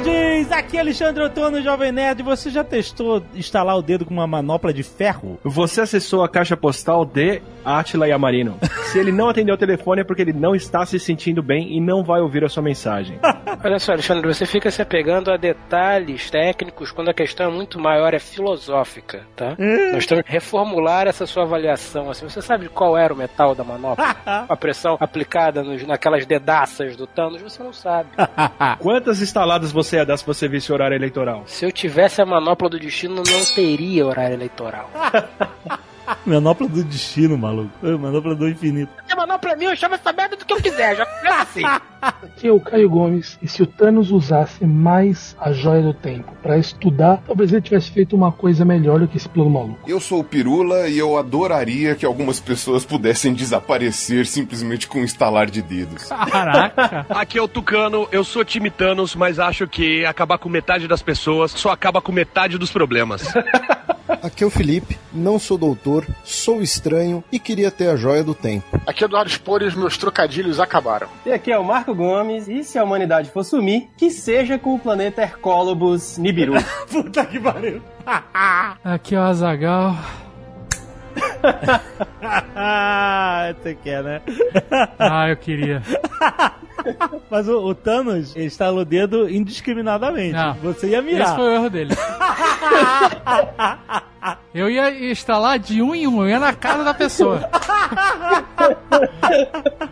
Nerds! Aqui é Alexandre Otono, Jovem Nerd. Você já testou instalar o dedo com uma manopla de ferro? Você acessou a caixa postal de Atila Yamarino. Se ele não atendeu o telefone é porque ele não está se sentindo bem e não vai ouvir a sua mensagem. Olha só, Alexandre, você fica se apegando a detalhes técnicos quando a questão é muito maior, é filosófica, tá? Hum. Nós temos que reformular essa sua avaliação. Assim, você sabe qual era o metal da manopla? a pressão aplicada nos, naquelas dedaças do Thanos, você não sabe. Quantas instaladas você ia dar se você visse horário eleitoral? Se eu tivesse a manopla do destino, não teria horário eleitoral. manopla do destino, maluco. Manopla do infinito. Se a manopla é eu chamo essa merda do que eu quiser. Já é assim. Aqui é o Caio Gomes, e se o Thanos usasse mais a joia do tempo para estudar, talvez ele tivesse feito uma coisa melhor do que esse plano maluco. Eu sou o Pirula e eu adoraria que algumas pessoas pudessem desaparecer simplesmente com um estalar de dedos. Caraca! Aqui é o Tucano, eu sou time Thanos, mas acho que acabar com metade das pessoas só acaba com metade dos problemas. Aqui é o Felipe, não sou doutor, sou estranho e queria ter a joia do tempo. Aqui é Eduardo Spor e os meus trocadilhos acabaram. E aqui é o Marco Gomes, e se a humanidade for sumir, que seja com o planeta Hercólobus Nibiru. Puta que pariu. Aqui é o Azagal. Ah, você quer, né? Ah, eu queria. Mas o, o Thanos estalou o dedo indiscriminadamente. Não. Você ia mirar. Esse foi o erro dele. Eu ia instalar de um em um, eu ia na casa da pessoa.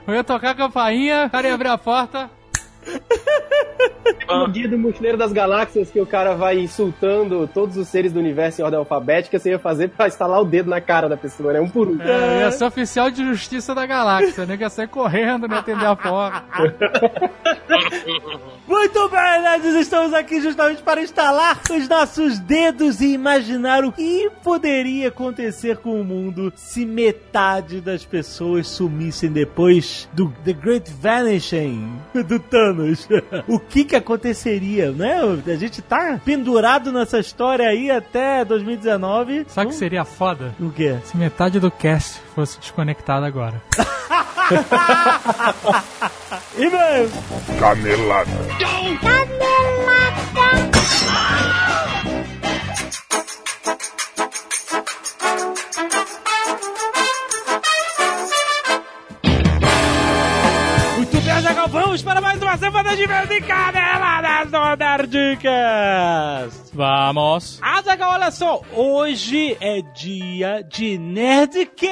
Eu ia tocar a campainha, o cara ia abrir a porta. No dia do Mochileiro das Galáxias, que o cara vai insultando todos os seres do universo em ordem alfabética, você ia fazer pra instalar o dedo na cara da pessoa, né? Um por um. É, eu ia ser oficial de justiça da galáxia, né? Que ia sair correndo, né? Atender a porta. Muito bem, nerds, estamos aqui justamente para instalar os nossos dedos e imaginar o que poderia acontecer com o mundo se metade das pessoas sumissem depois do The Great Vanishing do Thanos. O que que aconteceria, né? A gente tá pendurado nessa história aí até 2019. Sabe o que seria foda? O quê? Se metade do cast fosse desconectado agora. E mesmo? Canelada. Semana de Caneladas do Nerdcast. Vamos. Azaghal, olha só, hoje é dia de Nerdcast.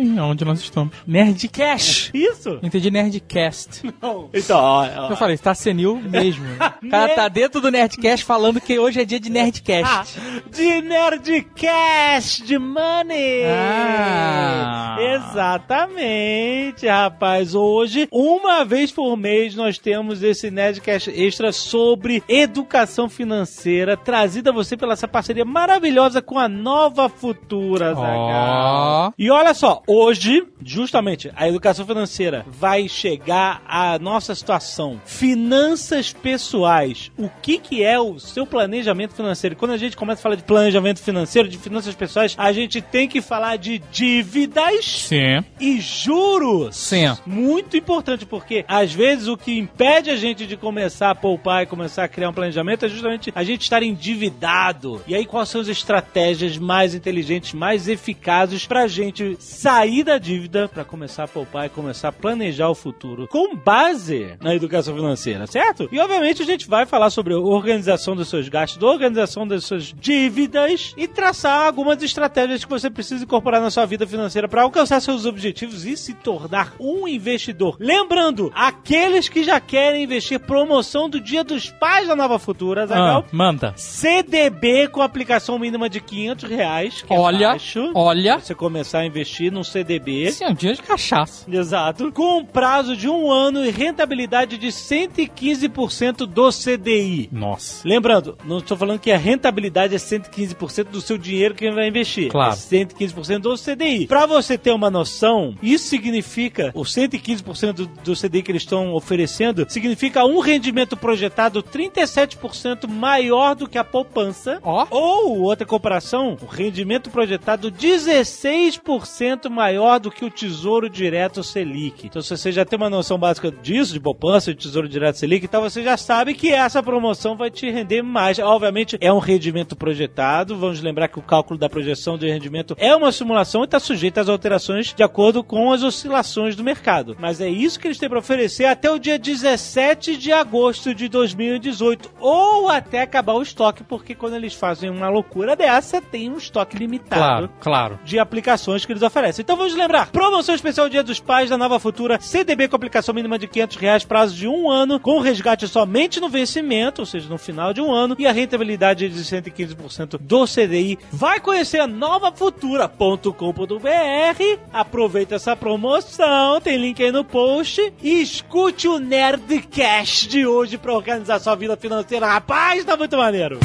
Sim, aonde nós estamos. Nerdcast. Isso? Entendi Nerdcast. Não. Então, ó, ó. Eu falei, tá senil mesmo. O cara tá dentro do Nerdcast falando que hoje é dia de Nerdcast. de Nerdcast, de money. Ah. Exatamente, rapaz. Hoje, uma vez por mês, nós temos esse Nerdcast extra sobre educação financeira, trazida a você pela essa parceria maravilhosa com a Nova Futura, Zagal. Ó. E olha só, hoje, justamente, a educação financeira vai chegar à nossa situação. Finanças pessoais. O que, que é o seu planejamento financeiro? Quando a gente começa a falar de planejamento financeiro, de finanças pessoais, a gente tem que falar de dívidas Sim. e juros. Sim. Muito importante, porque às vezes o que impede a gente de começar a poupar e começar a criar um planejamento é justamente a gente estar endividado. E aí, quais são as estratégias mais inteligentes, mais eficazes pra gente sair da dívida, pra começar a poupar e começar a planejar o futuro com base na educação financeira, certo? E obviamente a gente vai falar sobre organização dos seus gastos, organização das suas dívidas e traçar algumas estratégias que você precisa incorporar na sua vida financeira para alcançar seus objetivos e se tornar um investidor. Lembrando, aqueles que já querem investir, promoção do Dia dos Pais da Nova Futura, Ah, Zagal. manda. CDB com aplicação mínima de 500 reais, que é Olha, baixo. olha. Você começar a investir num CDB. Esse é um dia de cachaça. Exato. Com um prazo de um ano e rentabilidade de 115% do CDI. Nossa. Lembrando, não estou falando que a rentabilidade é 115% do seu dinheiro que vai investir. Claro. É 115% do CDI. Para você ter uma noção, isso significa, o 115% do, do CDI que eles estão oferecendo, significa um rendimento projetado 37% maior do que a poupança. Ó. Ou, outra comparação, o rendimento projetado 16% maior do que o Tesouro Direto Selic. Então, se você já tem uma noção básica disso, de poupança, de Tesouro Direto Selic, então você já sabe que essa promoção vai te render mais. Obviamente, é um rendimento projetado. Vamos lembrar que o cálculo da projeção de rendimento é uma simulação e está sujeito às alterações de acordo com as oscilações do mercado. Mas é isso que eles têm para oferecer até o dia 17 de agosto de 2018. Ou até acabar o estoque, porque quando eles fazem uma loucura dessa, tem um estoque limitado Claro, claro. de aplicações que eles oferecem. Então vamos lembrar: promoção especial Dia dos Pais da Nova Futura, CDB com aplicação mínima de 500 reais, prazo de um ano, com resgate somente no vencimento, ou seja, no final de um ano, e a rentabilidade de 115% do CDI. Vai conhecer a novafutura.com.br, aproveita essa promoção, tem link aí no post, e escute o Nerdcast de hoje para organizar sua vida financeira. Rapaz, tá muito maneiro!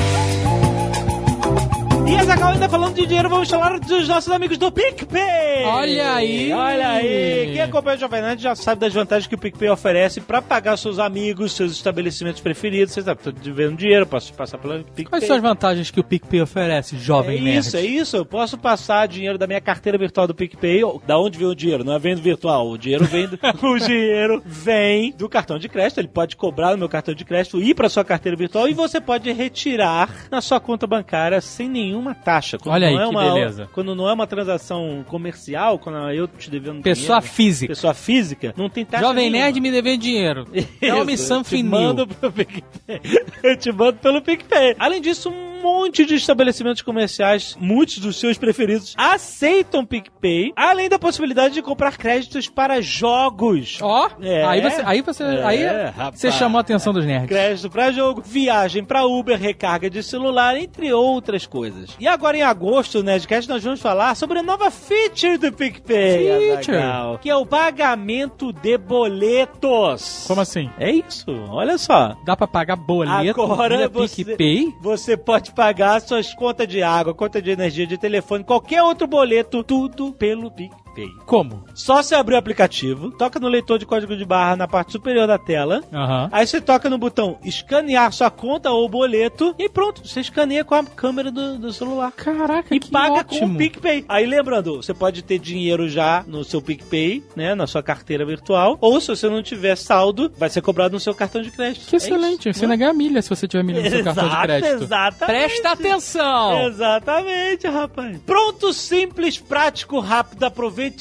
E Azaghal ainda falando de dinheiro, vamos falar dos nossos amigos do PicPay. Olha aí. Olha aí! Quem acompanha o Jovem Nerd já sabe das vantagens que o PicPay oferece para pagar seus amigos, seus estabelecimentos preferidos. Vocês tô devendo dinheiro, posso passar pelo PicPay. Quais são as vantagens que o PicPay oferece, É jovem nerd? isso, é isso. Eu posso passar dinheiro da minha carteira virtual do PicPay. Da onde vem o dinheiro? Não é vendo virtual. O dinheiro vem do, o dinheiro vem do cartão de crédito. Ele pode cobrar no meu cartão de crédito, ir para sua carteira virtual e você pode retirar na sua conta bancária sem nenhuma taxa. Quando Olha não aí, é que uma, beleza. Quando não é uma transação comercial, quando eu te devendo Pessoa dinheiro, física. pessoa física, não tem taxa Jovem nenhuma. Nerd me devendo dinheiro. Tell me Isso, something eu te mando pelo PicPay. Eu te mando pelo PicPay. Além disso, um monte de estabelecimentos comerciais, muitos dos seus preferidos, aceitam PicPay, além da possibilidade de comprar créditos para jogos. Ó, É. aí você, aí você, É, aí rapaz. você chamou a atenção dos nerds. Crédito para jogo, viagem para Uber, recarga de celular, entre outras coisas. E agora em agosto, no Nerdcast, nós vamos falar sobre a nova feature do PicPay, Feature? Azaghal, que é o pagamento de boletos. Como assim? É isso, olha só. Dá pra pagar boleto Agora via você- PicPay? Você pode pagar suas contas de água, conta de energia, de telefone, qualquer outro boleto, tudo pelo PicPay. Como? Só você abrir o aplicativo, toca no leitor de código de barra na parte superior da tela, Aham. Aí você toca no botão escanear sua conta ou boleto e pronto, você escaneia com a câmera do, do celular. Caraca, E que paga ótimo. com o PicPay. Aí lembrando, você pode ter dinheiro já no seu PicPay, né? Na sua carteira virtual. Ou se você não tiver saldo, vai ser cobrado no seu cartão de crédito. Que É isso, excelente. Você não é? ainda ganha milha se você tiver milha no seu cartão de crédito. Exatamente. Presta atenção! Exatamente, rapaz. Pronto, simples, prático, rápido.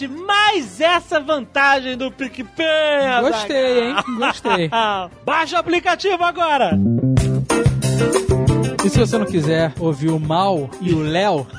Mais essa vantagem do PicPay. Gostei, hein? Gostei. Baixa o aplicativo agora. E se você não quiser ouvir o Mal e o Léo,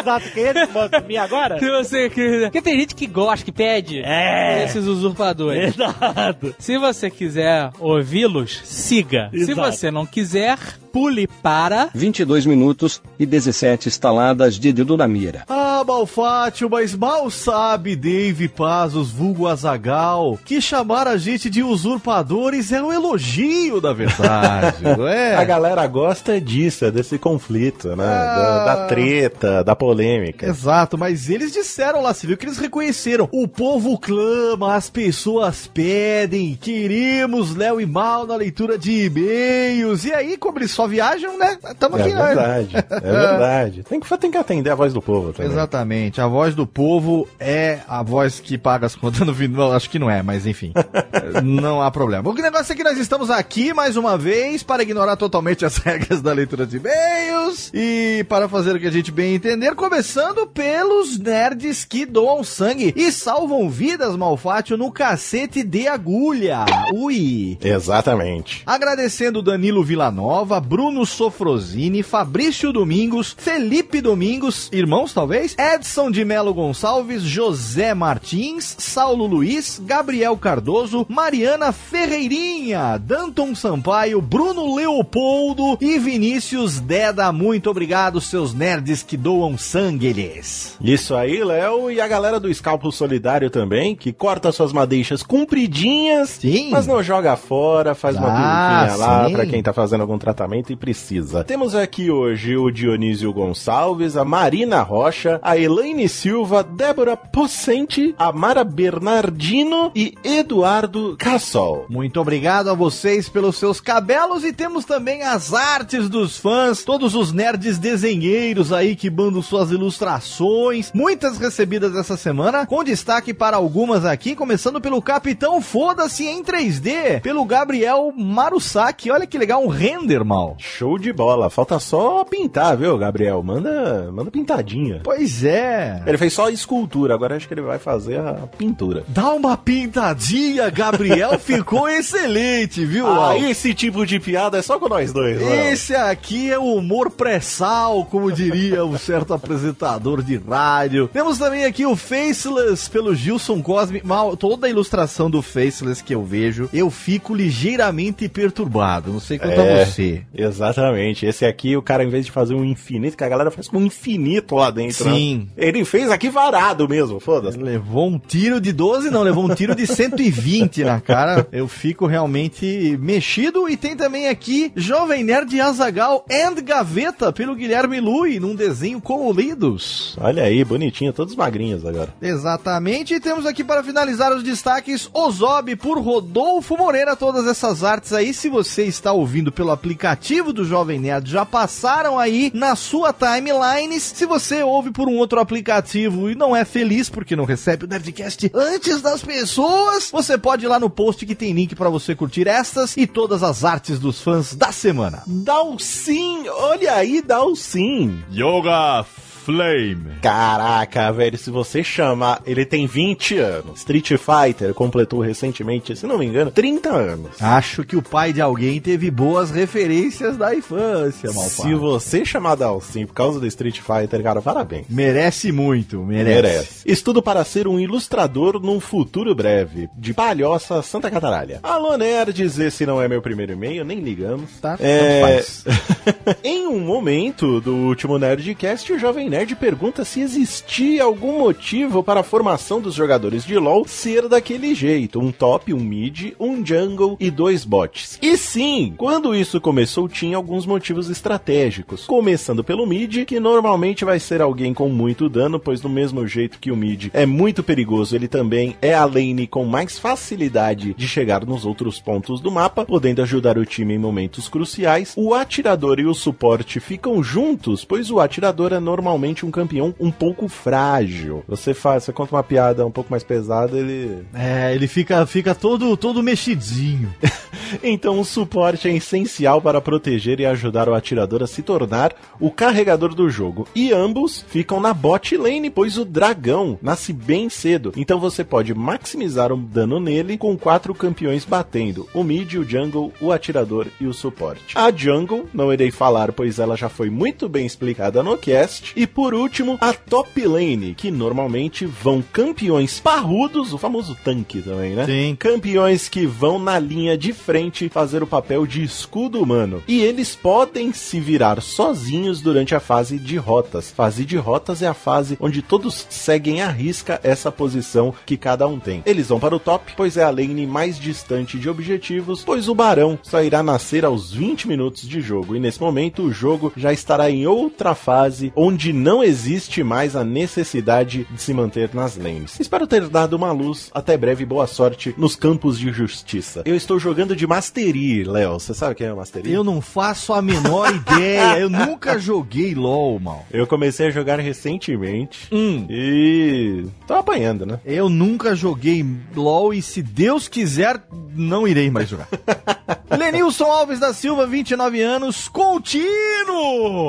Exato, quem é que mim agora? se você quiser. Porque tem gente que gosta, que pede É. esses usurpadores. Exato. Se você quiser ouvi-los, siga. Se Exato. você não quiser, pule para. 22 minutos e 17 estaladas de dedo na mira. Ah, Malfátio, mas mal sabe Dave Pazos, vulgo Azagal, que chamar a gente de usurpadores é um elogio, na verdade, não é? A galera gosta disso, é desse conflito, né? Da, da treta, da polêmica. Exato, mas eles disseram lá, você viu que eles reconheceram. O povo clama, as pessoas pedem, queremos Léo e Mal na leitura de e-mails. E aí, como eles só viajam, né? Tamo É aqui, né? verdade, é verdade. Tem que, tem que atender a voz do povo também. Exatamente, a voz do povo é a voz que paga as contas no fim. Não, acho que não é, mas enfim. não há problema. O negócio é que nós estamos aqui mais uma vez para ignorar totalmente as regras da leitura de e-mails e para fazer o que a gente bem entender, começando pelos nerds que doam sangue e salvam vidas, Malfátio, no cacete de agulha. Ui! Exatamente. Agradecendo Danilo Villanova, Bruno Sofrosini, Fabrício Domingos, Felipe Domingos, irmãos talvez, Edson de Melo Gonçalves, José Martins, Saulo Luiz, Gabriel Cardoso, Mariana Ferreirinha, Danton Sampaio, Bruno Leopoldo e Vinícius Deda. Muito obrigado, seus nerds que doam sangue lhes. Isso aí, Léo, e a galera do Escalpo Solidário também, que corta suas madeixas compridinhas, sim. mas não joga fora, faz uma Ah, biruquinha lá sim. pra quem tá fazendo algum tratamento e precisa. Temos aqui hoje o Dionísio Gonçalves, a Marina Rocha, a Elaine Silva, Débora Possente, a Mara Bernardino e Eduardo Cassol. Muito obrigado a vocês pelos seus cabelos e temos também as artes dos fãs, todos os nerds desenheiros aí que mandam suas ilustrações, muitas recebidas essa semana, com destaque para algumas aqui, começando pelo Capitão Foda-se em 3D, pelo Gabriel Marusaki, olha que legal, um render, mal. Show de bola, falta só pintar, viu, Gabriel? Manda, manda pintadinha. Pois é. Ele fez só a escultura, agora acho que ele vai fazer a pintura. Dá uma pintadinha, Gabriel, ficou excelente, viu? Ah, Al? esse tipo de piada é só com nós dois, né? Esse aqui é o humor pré-sal, como diria um certo apresentador de rádio. Temos também aqui o Faceless pelo Gilson Cosme. Mal, toda a ilustração do Faceless que eu vejo, eu fico ligeiramente perturbado. Não sei quanto É, a você. Exatamente. Esse aqui, o cara, em vez de fazer um infinito, que a galera faz com um infinito lá dentro. né? Sim. Ele fez aqui varado mesmo, foda-se. Levou um tiro de 12, não, levou um tiro de 120 na cara. Eu fico realmente mexido. E tem também aqui Jovem Nerd Azagal and Gaveta pelo Guilherme Lui, num desenho coloridos. Olha aí, bonitinho, todos magrinhos agora. Exatamente, e temos aqui para finalizar os destaques Ozob por Rodolfo Moreira, todas essas artes aí, se você está ouvindo pelo aplicativo do Jovem Nerd, já passaram aí na sua timeline. Se você ouve por um outro aplicativo e não é feliz porque não recebe o Nerdcast antes das pessoas, você pode ir lá no post que tem link para você curtir estas e todas as artes dos fãs da semana. Dalsim, olha aí, Dalsim. Yoga Flame. Caraca, velho, se você chamar, ele tem 20 anos. Street Fighter completou recentemente, se não me engano, 30 anos. Acho que o pai de alguém teve boas referências da infância, mal Se você chamar Dalsim por causa do Street Fighter, cara, parabéns. Merece muito, merece. Merece. Estudo para ser um ilustrador num futuro breve. De Palhoça, Santa Cataralha. Alô, nerds, esse não é meu primeiro e-mail, nem ligamos. Tá, É... em um momento do último Nerdcast, o Jovem Nerd pergunta se existia algum motivo para a formação dos jogadores de LoL ser daquele jeito. Um top, um mid, um jungle e dois bots. E sim, quando isso começou, tinha alguns motivos estratégicos. Começando pelo mid, que normalmente vai ser alguém com muito dano, pois do mesmo jeito que o mid é muito perigoso, ele também é a lane com mais facilidade de chegar nos outros pontos do mapa, podendo ajudar o time em momentos cruciais. O atirador e o suporte ficam juntos, pois o atirador é normalmente um campeão um pouco frágil. Você faz, você conta uma piada um pouco mais pesada, ele É, ele fica, fica todo, todo mexidinho. Então o suporte é essencial para proteger e ajudar o atirador a se tornar o carregador do jogo. E ambos ficam na bot lane, pois o dragão nasce bem cedo. Então você pode maximizar o dano nele com quatro campeões batendo: o mid, o jungle, o atirador e o suporte. A jungle, não irei falar, pois ela já foi muito bem explicada no cast. E por último, a top lane, que normalmente vão campeões parrudos, o famoso tanque também, né? Sim. Campeões que vão na linha de frente fazer o papel de escudo humano. E eles podem se virar sozinhos durante a fase de rotas. Fase de rotas é a fase onde todos seguem à risca essa posição que cada um tem. Eles vão para o top, pois é a lane mais distante de objetivos, pois o barão só irá nascer aos 20 minutos de jogo. E nesse momento o jogo já estará em outra fase onde não existe mais a necessidade de se manter nas lanes. Espero ter dado uma luz. Até breve, boa sorte nos campos de justiça. Eu estou jogando de Mastery, Léo. Você sabe o que é Mastery? Eu não faço a menor ideia. Eu nunca joguei LOL, mal. Eu comecei a jogar recentemente Hum. e tô apanhando, né? Eu nunca joguei LOL e se Deus quiser, não irei mais jogar. Lenilson Alves da Silva, 29 anos, contínuo!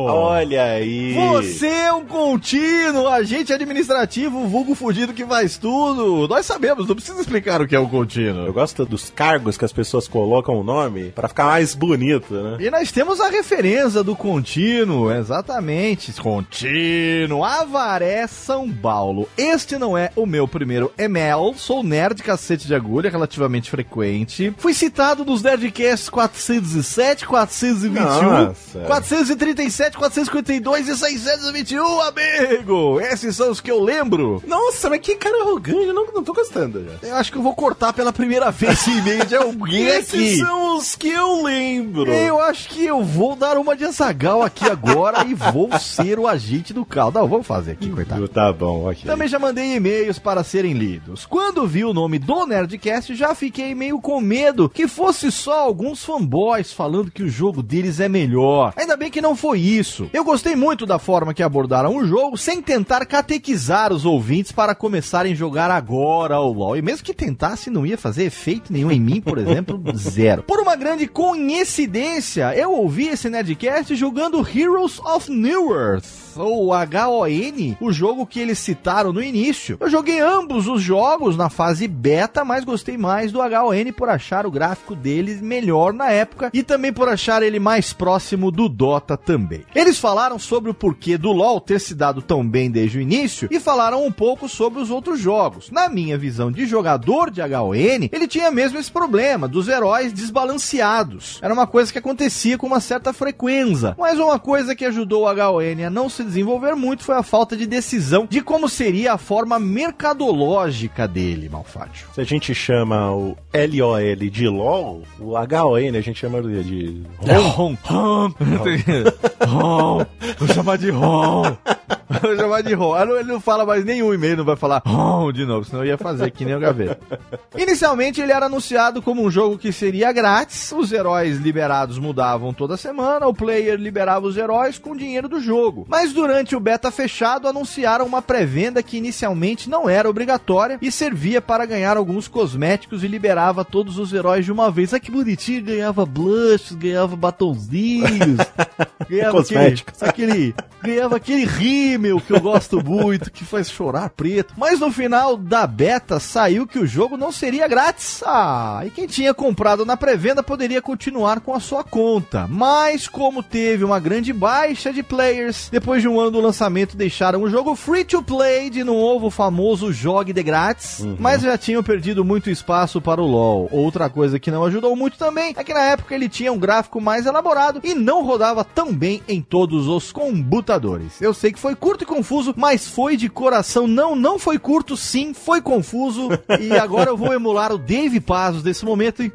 Olha aí. Você é um contínuo, agente administrativo, vulgo fudido que faz tudo. Nós sabemos, não precisa explicar o que é o contínuo. Eu gosto dos cargos que as pessoas colocam o nome pra ficar mais bonito, né? E nós temos a referência do contínuo, exatamente. Contínuo, Avaré, São Paulo. Este não é o meu primeiro email, sou nerd cacete de agulha, relativamente frequente. Fui citado nos Nerdcasts 407, 421, Nossa. 437, 452 e 621, amigo! Esses são os que eu lembro. Nossa, mas que cara arrogante, eu não, não tô gostando já. Eu acho que eu vou cortar pela primeira vez esse e-mail de alguém Esses aqui. são os que eu lembro. Eu acho que eu vou dar uma de Azagal aqui agora e vou ser o agente do carro. Não, vamos fazer aqui, coitado. Tá bom, ok. Também já mandei e-mails para serem lidos. Quando vi o nome do Nerdcast, já fiquei meio com medo que fosse só alguns fanboys falando que o jogo deles é melhor. Ainda bem que não foi isso. Eu gostei muito da forma que abordaram o jogo, sem tentar catequizar os ouvintes para começarem a jogar agora o LoL. E mesmo que tentasse, não ia fazer efeito nenhum em mim, por exemplo, zero. Por uma grande coincidência, eu ouvi esse Nerdcast jogando Heroes of New Earth ou HON, o jogo que eles citaram no início. Eu joguei ambos os jogos na fase beta, mas gostei mais do HON por achar o gráfico deles melhor na época e também por achar ele mais próximo do Dota também. Eles falaram sobre o porquê do LoL ter se dado tão bem desde o início e falaram um pouco sobre os outros jogos. Na minha visão de jogador de HON, ele tinha mesmo esse problema dos heróis desbalanceados. Era uma coisa que acontecia com uma certa frequência, mas uma coisa que ajudou o HON a não se desenvolver muito foi a falta de decisão de como seria a forma mercadológica dele, Malfátio. Se a gente chama o LOL de LOL, o HON a gente chama de... de... Rom. Rom. Rom. Vou chamar de Rom. Vou chamar de Rom. Não, Ele não fala mais nenhum e-mail, não vai falar Rom de novo, senão eu ia fazer que nem o Gaveta. Inicialmente ele era anunciado como um jogo que seria grátis, os heróis liberados mudavam toda semana, o player liberava os heróis com o dinheiro do jogo. Mas durante o beta fechado anunciaram uma pré-venda que inicialmente não era obrigatória e servia para ganhar alguns cosméticos e liberava todos os heróis de uma vez. Ah, que bonitinho, ganhava blushes, ganhava batonzinhos, ganhava. Aquele, aquele, ganhava aquele rímel que eu gosto muito, que faz chorar preto. Mas no final da beta saiu que o jogo não seria grátis. Ah, e quem tinha comprado na pré-venda poderia continuar com a sua conta. Mas como teve uma grande baixa de players, depois de um ano do lançamento deixaram o jogo free to play de novo famoso jogue de grátis, mas já tinham perdido muito espaço para o LoL. Outra coisa que não ajudou muito também é que na época ele tinha um gráfico mais elaborado e não rodava tão bem em todos os computadores. Eu sei que foi curto e confuso, mas foi de coração. Não, não foi curto, sim, foi confuso. E agora eu vou emular o Dave Pazos desse momento e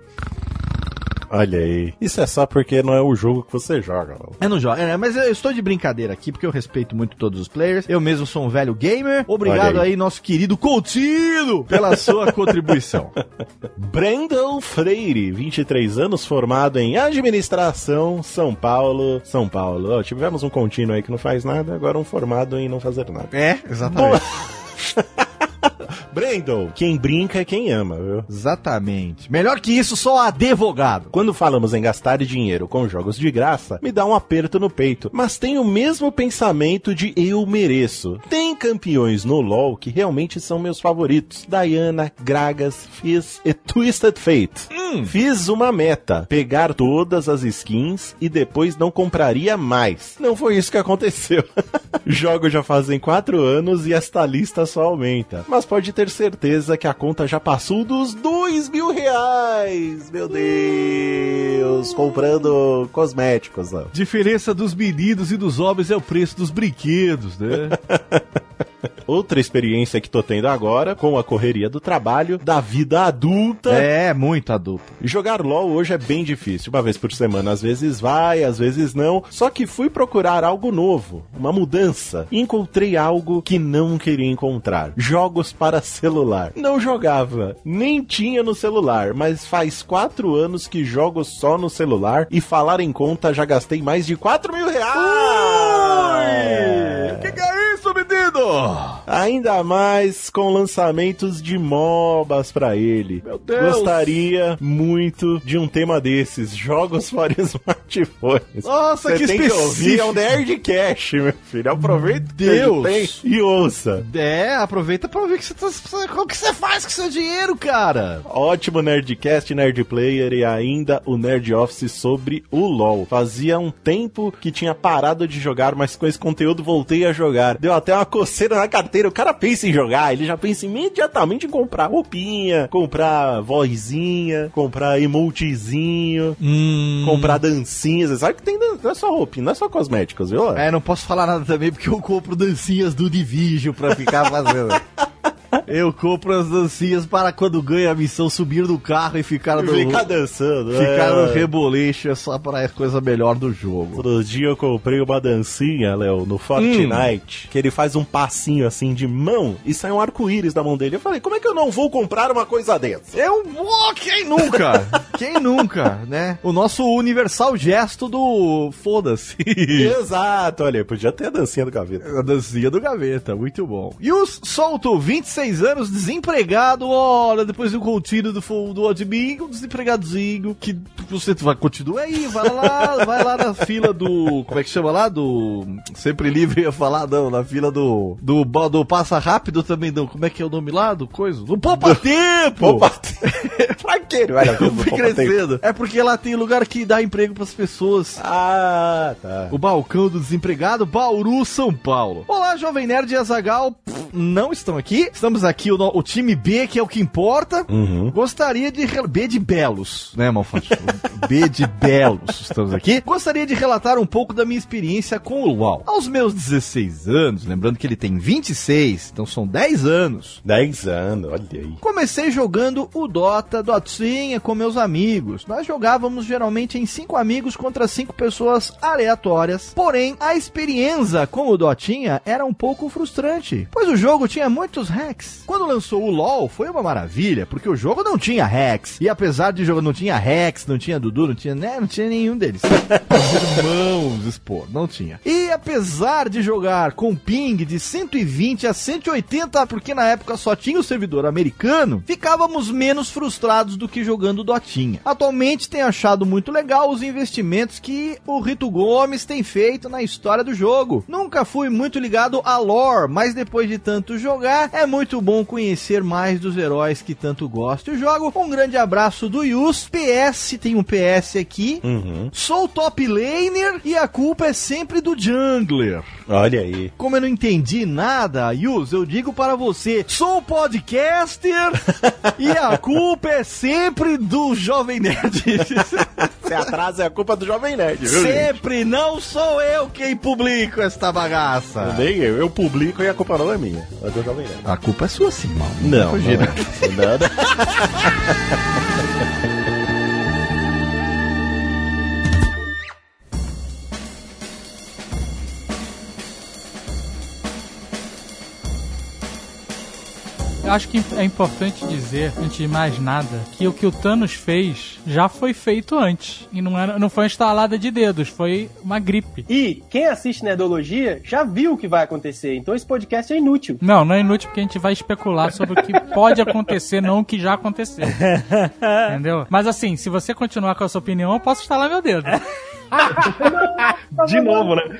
Olha aí. Isso é só porque não é o jogo que você joga. Lau. Eu não jogo, é, mas eu estou de brincadeira aqui, porque eu respeito muito todos os players. Eu mesmo sou um velho gamer. Obrigado aí. aí. nosso querido Coutinho, pela sua contribuição. Brandon Freire, 23 anos, formado em administração, São Paulo, São Paulo. Ó, tivemos um contínuo aí que não faz nada, agora um formado em não fazer nada. É, exatamente. Brandon, quem brinca é quem ama, viu? Exatamente. Melhor que isso, só advogado. Quando falamos em gastar dinheiro com jogos de graça, me dá um aperto no peito. Mas tem o mesmo pensamento de eu mereço. Tem campeões no LoL que realmente são meus favoritos. Diana, Gragas, Fizz e Twisted Fate. Fiz uma meta: pegar todas as skins e depois não compraria mais. Não foi isso que aconteceu. Jogo já fazem 4 anos e esta lista só aumenta. Mas pode ter certeza que a conta já passou dos 2 mil reais. Meu Deus! Comprando cosméticos, ó. Diferença dos meninos e dos homens é o preço dos brinquedos, né? Outra experiência que tô tendo agora, com a correria do trabalho, da vida adulta. é, muito adulto. Jogar LOL hoje é bem difícil. Uma vez por semana, às vezes vai, às vezes não. Só que fui procurar algo novo, uma mudança. E encontrei algo que não queria encontrar: jogos para celular. Não jogava, nem tinha no celular, mas faz quatro anos que jogo só no celular e falar em conta já gastei mais de 4 mil reais. Que que é menino? Ainda mais com lançamentos de MOBAs pra ele. Meu Deus. Gostaria muito de um tema desses, jogos para smartphones. Nossa, Você que tem que ouvir, é o específico. Nerdcast, meu filho. Aproveita Deus. tem e ouça. É, aproveita pra ver que você tá, o que você faz com seu dinheiro, cara. Ótimo Nerdcast, Nerd Player e ainda o Nerd Office sobre o LoL. Fazia um tempo que tinha parado de jogar, mas com esse conteúdo voltei a jogar. Deu até uma coceira na carteira. O cara pensa em jogar, ele já pensa imediatamente em comprar roupinha, comprar vozinha, comprar emotezinho, comprar dancinhas. Você sabe que tem dan- não é só roupinha, não é só cosméticos, viu? É, não posso falar nada também porque eu compro dancinhas do Division pra ficar fazendo. Eu compro as dancinhas para quando ganha a missão subir no carro e ficar no, Ficar dançando. ficar no é. reboleixo é só para a coisa melhor do jogo. Outro dia eu comprei uma dancinha, Léo, no Fortnite, que ele faz um passinho assim de mão e sai um arco-íris da mão dele. Eu falei, como é que eu não vou comprar uma coisa dessa? Eu, oh, quem nunca? quem nunca, né? O nosso universal gesto do foda-se. Exato, olha, podia ter a dancinha do gaveta. A dancinha do gaveta, muito bom. E o Solto, 26 anos, desempregado, olha, depois do contínuo do, do admin, um desempregadozinho, que você vai, continua aí, vai lá, vai lá na fila do, como é que chama lá? Do, sempre livre ia falar, não, na fila do, do, bo- do Passa Rápido também, não, como é que é o nome lá do coisa? Do Poupa Tempo! Opa! pra quê? Fui crescendo. É porque lá tem lugar que dá emprego pras pessoas. Ah, tá. O balcão do desempregado, Bauru, São Paulo. Olá, Jovem Nerd e Azagal. Não estão aqui. Estamos aqui, o, o time B, que é o que importa. Uhum. Gostaria de. B de Belos, né, Malfatti? B de Belos, estamos aqui. Gostaria de relatar um pouco da minha experiência com o LoL. Aos meus 16 anos, lembrando que ele tem 26, então são 10 anos. 10 anos, olha aí. Comecei jogando o Dota, Dotinha com meus amigos. Nós jogávamos geralmente em cinco amigos contra cinco pessoas aleatórias. Porém, a experiência com o Dotinha era um pouco frustrante, pois o jogo tinha muitos hacks. Quando lançou o LoL, foi uma maravilha, porque o jogo não tinha hacks. E apesar de jogo não tinha hacks, não tinha Dudu, não tinha, né, não tinha nenhum deles. Os irmãos, expor, não tinha. E apesar de jogar com ping de 120 a 180, porque na época só tinha o servidor americano, ficávamos menos frustrados do que jogando Dotinha. Atualmente tenho achado muito legal os investimentos que o Rito Gomes tem feito na história do jogo. Nunca fui muito ligado a lore, mas depois de tanto jogar, é muito bom conhecer mais dos heróis que tanto gosto e jogo. Um grande abraço do Yus. PS, tem um PS aqui. Uhum. Sou top laner e a culpa é sempre do jungler. Olha aí. Como eu não entendi nada, Yus, eu digo para você: sou podcaster e a culpa é sempre do Jovem Nerd. Se atrasa é a culpa do Jovem Nerd, viu? gente? sempre não sou eu quem publico esta bagaça. Nem eu, eu publico e a culpa não é minha. É do Jovem Nerd. A culpa é sua sim, mal. Não, não, Gira. é. não, não. Eu acho que é importante dizer, antes de mais nada, que o que o Thanos fez já foi feito antes. E não, era, não foi uma instalada de dedos, foi uma gripe. E quem assiste Nerdologia já viu o que vai acontecer, então esse podcast é inútil. Não, não é inútil porque a gente vai especular sobre o que pode acontecer, não o que já aconteceu. Entendeu? Mas assim, se você continuar com a sua opinião, eu posso instalar meu dedo. De novo, né?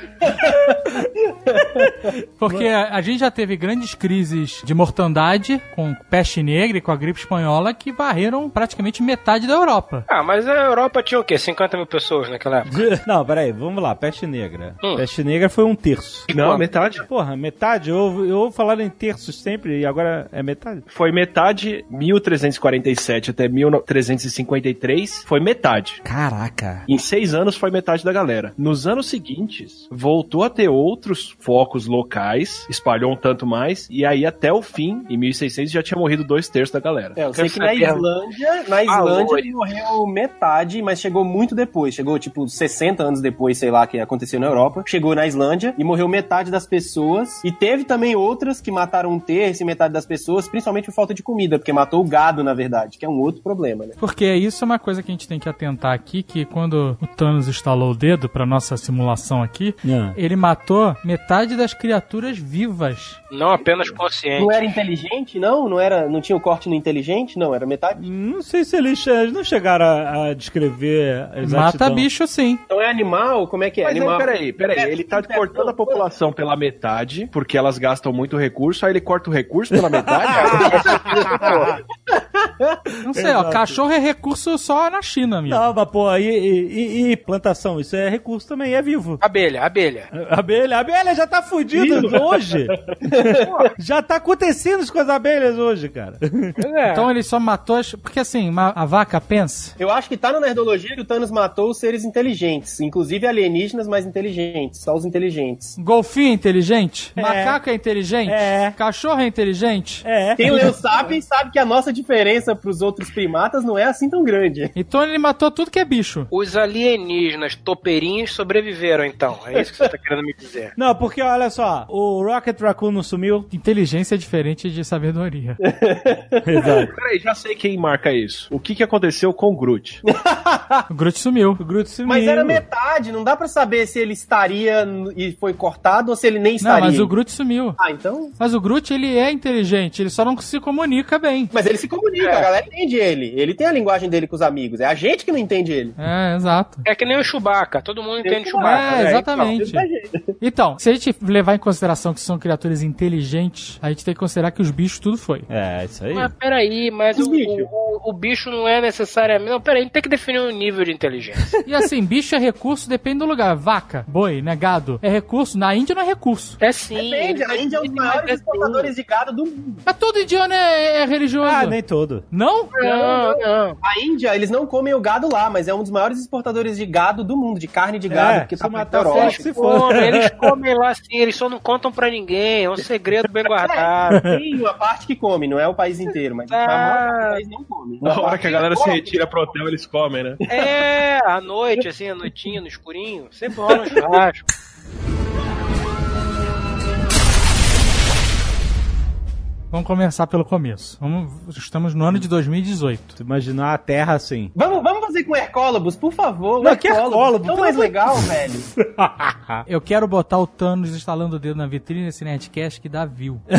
Porque a, a gente já teve grandes crises de mortandade com peste negra e com a gripe espanhola que varreram praticamente metade da Europa. Ah, mas a Europa tinha o quê? 50 mil pessoas naquela época? Não, peraí, vamos lá, peste negra. Hum. Peste negra foi um terço. Não, metade. Porra, metade? Eu, eu ouvo falar em terços sempre e agora é metade? Foi metade 1347 até 1353, foi metade. Caraca. Em seis anos foi metade da galera. Nos anos seguintes, voltou a ter outros focos locais, espalhou um tanto mais, e aí até o fim, em 1600, já tinha morrido dois terços da galera. É, eu sei que na Islândia, na Islândia morreu metade, mas chegou muito depois. Chegou, tipo, 60 anos depois, sei lá, que aconteceu na Europa. Chegou na Islândia e morreu metade das pessoas. E teve também outras que mataram um terço e metade das pessoas, principalmente por falta de comida, porque matou o gado, na verdade, que é um outro problema, né? Porque isso é uma coisa que a gente tem que atentar aqui, que quando o Thanos estalou o dedo pra nossa simulação aqui, ele matou metade das criaturas vivas. Não apenas consciente. Não era inteligente, não? Não, era, não tinha o corte no inteligente? Não, era metade? Não sei se eles, não chegaram a, a descrever exatidão. Mata bicho sim. Então é animal? Como é que é? Mas aí, animal. peraí, peraí, ele tá cortando a população pela metade, porque elas gastam muito recurso, aí ele corta o recurso pela metade? Não sei, ó, cachorro é recurso só na China, amigo. Não, mas pô, e, e- e plantação? Isso é recurso também, é vivo. Abelha, abelha. Abelha, abelha já tá fudido hoje. já tá acontecendo isso com as abelhas hoje, cara. Então ele só matou as... Porque assim, a vaca pensa... Eu acho que tá na nerdologia que o Thanos matou os seres inteligentes, inclusive alienígenas mais inteligentes, só os inteligentes. Golfinho é inteligente? Macaco é inteligente? É. Cachorro é inteligente? É. Quem leu Sapiens sabe que a nossa diferença pros outros primatas não é assim tão grande. Então ele matou tudo que é bicho. Os alienígenas topeirinhos sobreviveram, então. É isso que você tá querendo me dizer. Não, porque olha só, o Rocket Raccoon não sumiu. Inteligência é diferente de sabedoria. Exato. Peraí, já sei quem marca isso. O que que aconteceu com o Groot? o Groot sumiu. O Groot sumiu. Mas era metade, não dá pra saber se ele estaria e foi cortado ou se ele nem Não, estaria. mas o Groot sumiu. Ah, então. Mas o Groot, ele é inteligente, ele só não se comunica bem. Mas ele se comunica, É. a galera entende ele. Ele tem a linguagem dele com os amigos. É a gente que não entende ele. É, exato. É que nem o Chewbacca, todo mundo entende É, Chewbacca. né? exatamente. Então, Então, se a gente levar em consideração que são criaturas inteligentes, a gente tem que considerar que os bichos tudo foi. É, isso aí. Mas peraí, mas o, bichos. o, o bicho não é necessariamente. Não, peraí, a gente tem que definir um nível de inteligência. E assim, bicho é recurso, depende do lugar. Vaca, boi, né, gado, é recurso. Na Índia não é recurso. É sim. Depende, a Índia é um dos maiores exportadores de gado do mundo. Mas todo indiano é, é religioso. Ah, nem todo. Não? Não, não. A Índia, eles não comem o gado lá, mas é um dos maiores exportadores de gado do mundo, de carne de gado, É, porque se tá pra Europa. eles comem lá assim, eles só não contam pra ninguém, é um segredo bem guardado. Tem uma parte que come, não é o país inteiro, mas a maior parte do país não come. Na hora que a galera se retira pro hotel, eles comem, né? É, à noite, assim, à noitinha, no escurinho, sempre rola um churrasco. Vamos começar pelo começo. Vamos, estamos no ano de 2018. Tu imaginar a Terra assim. Vamos, vamos fazer com Hercólobos, por favor. Não, que Hercólobos. Tão mais legal, velho. Eu quero botar o Thanos instalando o dedo na vitrine desse Nerdcast que dá view.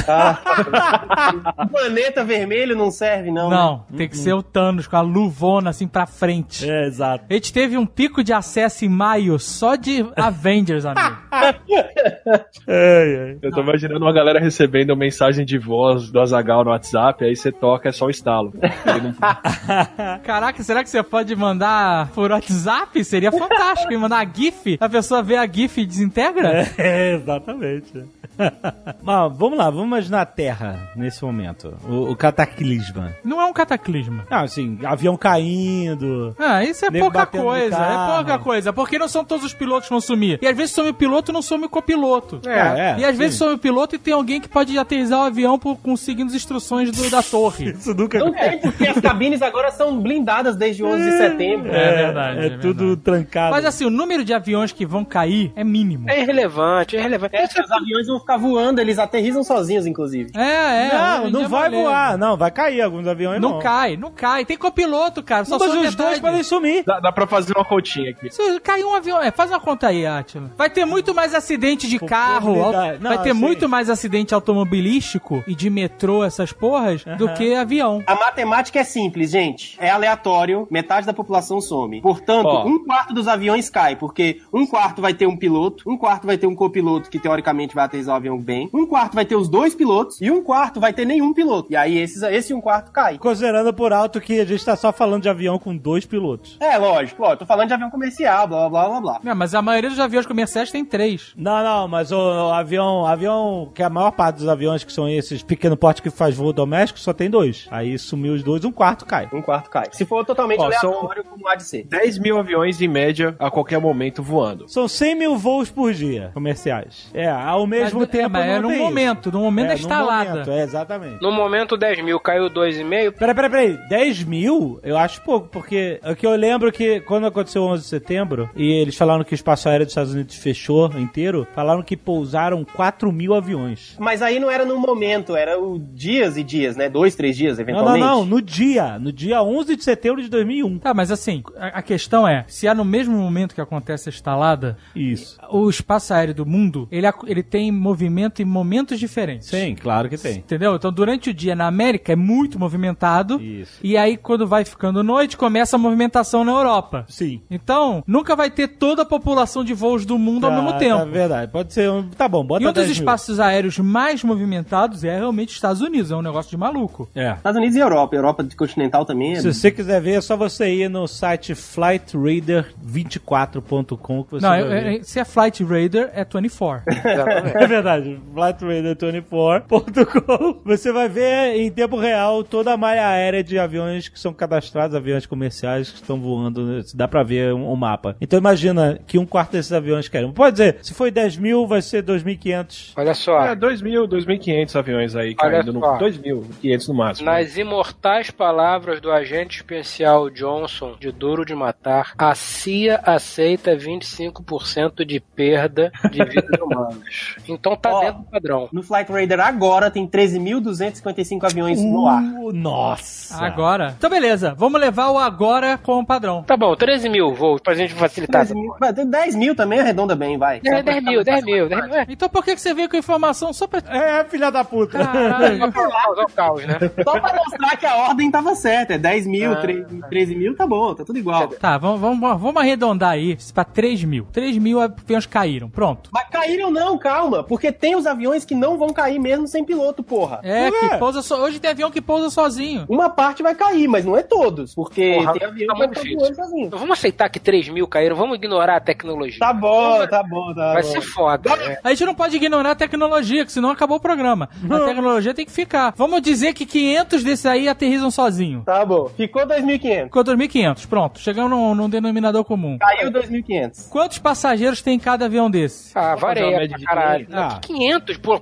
O planeta vermelho não serve, não. né? Não, tem que ser o Thanos com a luvona assim pra frente. É, exato. A gente teve um pico de acesso em maio só de Avengers, amigo. Eu tô imaginando uma galera recebendo mensagem de voz do Azagal no WhatsApp, aí você toca, é só o estalo. Não- Caraca, será que você pode mandar por WhatsApp? Seria fantástico. E mandar a GIF, a pessoa vê a GIF e desintegra? É, exatamente. Mas vamos lá, vamos imaginar a Terra nesse momento. O, o cataclisma. Não é um cataclisma. Não, assim, avião caindo. Ah, isso é pouca coisa, é pouca coisa. Porque não são todos os pilotos que vão sumir. E às vezes some o piloto e não some o copiloto. É, é, e às sim. vezes some o piloto e tem alguém que pode aterrissar o avião por, com, seguindo as instruções do- da torre. Isso nunca Não tem, porque as cabines agora são blindadas desde o 11 de setembro. É verdade, É, é tudo trancado. Mas assim, o número de aviões que vão cair é mínimo. É irrelevante, é irrelevante. É, os aviões vão ficar voando, eles aterrissam sozinhos, inclusive. É, é. não, não vai beleza. voar. Não, vai cair alguns aviões. Não, Não, cai, não cai. Tem copiloto, cara. Só Não, mas os dois podem sumir. Dá, dá pra fazer uma continha aqui. Se cair um avião, é, faz uma conta aí, Atila. Vai ter muito mais acidente de carro, Não, vai ter sim. muito mais acidente automobilístico e de metrô, essas porras, do que avião. A matemática é simples, gente. É aleatório, metade da população some. Portanto, Ó. um quarto dos aviões cai, porque um quarto vai ter um piloto, um quarto vai ter um copiloto que teoricamente vai aterrissar o avião bem, um quarto vai ter os dois pilotos e um quarto vai ter nenhum piloto. E aí esses, esse um quarto cai. Considerando por alto que a gente tá só falando de avião com dois pilotos. É, lógico. Ó, eu tô falando de avião comercial, blá, blá, blá, blá. Não, mas a maioria dos aviões comerciais tem três. Não, não, mas o, o avião, avião, que a maior parte dos aviões que são esses pequeno porte que faz voo doméstico, só tem dois. Aí sumiu os dois, um quarto cai. Um quarto cai. Se for totalmente Ó, são- aleatório, como há de ser. 10 mil aviões em média a qualquer momento voando. São 100 mil voos por dia comerciais. É, ao mesmo mesmo tempo, é, no tem momento, no momento da É, no instalada. momento, é, exatamente. No momento 10 mil, caiu 2,5. Peraí, peraí, peraí. 10 mil eu acho pouco, porque é que eu lembro que quando aconteceu o 11 de setembro e eles falaram que o espaço aéreo dos Estados Unidos fechou inteiro, falaram que pousaram 4 mil aviões. Mas aí não era no momento, era o dias e dias, né? Dois, três dias, Não, não, eventualmente. não, no dia, no dia 11 de setembro de 2001. Tá, mas assim, a, a questão é, se é no mesmo momento que acontece a estalada, Isso. o espaço aéreo do mundo, ele, ele tem movimento em momentos diferentes. Sim, claro que tem. Entendeu? Então, durante o dia na América é muito movimentado. Isso. E aí, quando vai ficando noite, começa a movimentação na Europa. Sim. Então, nunca vai ter toda a população de voos do mundo ao Tá, mesmo tempo. Tá verdade, pode ser. um- Tá bom, bota E um dos 10 mil. espaços aéreos mais movimentados é realmente os Estados Unidos. É um negócio de maluco. É. Estados Unidos e Europa. Europa continental também é. Se você quiser ver, é só você ir no site flightraider24.com que você Não, vai é- ver. é- se é Flight Raider, é 24. É verdade, flightraider24.com Você vai ver em tempo real toda a malha aérea de aviões que são cadastrados, aviões comerciais que estão voando, né? dá pra ver um, um mapa. Então imagina que um quarto desses aviões querem. Pode dizer, se foi 10 mil, vai ser 2.500. Olha só. É, 2.000, 2.500 aviões aí Olha caindo no... só. 2.500 no máximo. Nas imortais palavras do agente especial Johnson, de Duro de Matar, a CIA aceita 25% de perda de vidas humanas. Então tá Ó, dentro do padrão. No Flight Radar agora tem 13.255 aviões no ar. Uh, nossa! Agora. Então, beleza. Vamos levar o agora como padrão. Tá bom, 13 mil voos pra gente facilitar. 10 mil, vai, 10 mil também arredonda bem, vai. É, 10 mil, 10 mil, 10 mil. É. Então, por que que você veio com informação só pra. É, filha da puta. Caralho. Só causar o caos, né? Só pra mostrar que a ordem tava certa. É 10 mil, Ah. 13, 13 mil, tá bom, tá tudo igual. Tá, vamos, vamos, vamos arredondar aí pra 3 mil. 3 mil aviões caíram. Pronto. Mas caíram não, calma. Porque tem os aviões que não vão cair mesmo sem piloto, porra. É, que pousa só. Hoje tem avião que pousa sozinho. Uma parte vai cair, mas não é todos. Porque Porra, tem avião tá que vai voando sozinho. Então vamos aceitar que 3 mil caíram, vamos ignorar a tecnologia. Tá bom, tá bom, tá Vai bom. ser foda. né? A gente não pode ignorar a tecnologia, que senão acabou o programa. A tecnologia tem que ficar. Vamos dizer que 500 desses aí aterrizam sozinho. Tá bom. Ficou 2.500. Ficou 2.500. Pronto. Chegamos num, num denominador comum. Caiu 2.500. Quantos passageiros tem em cada avião desse? Ah, varia pra de caralho. 500. Não, que 500 por,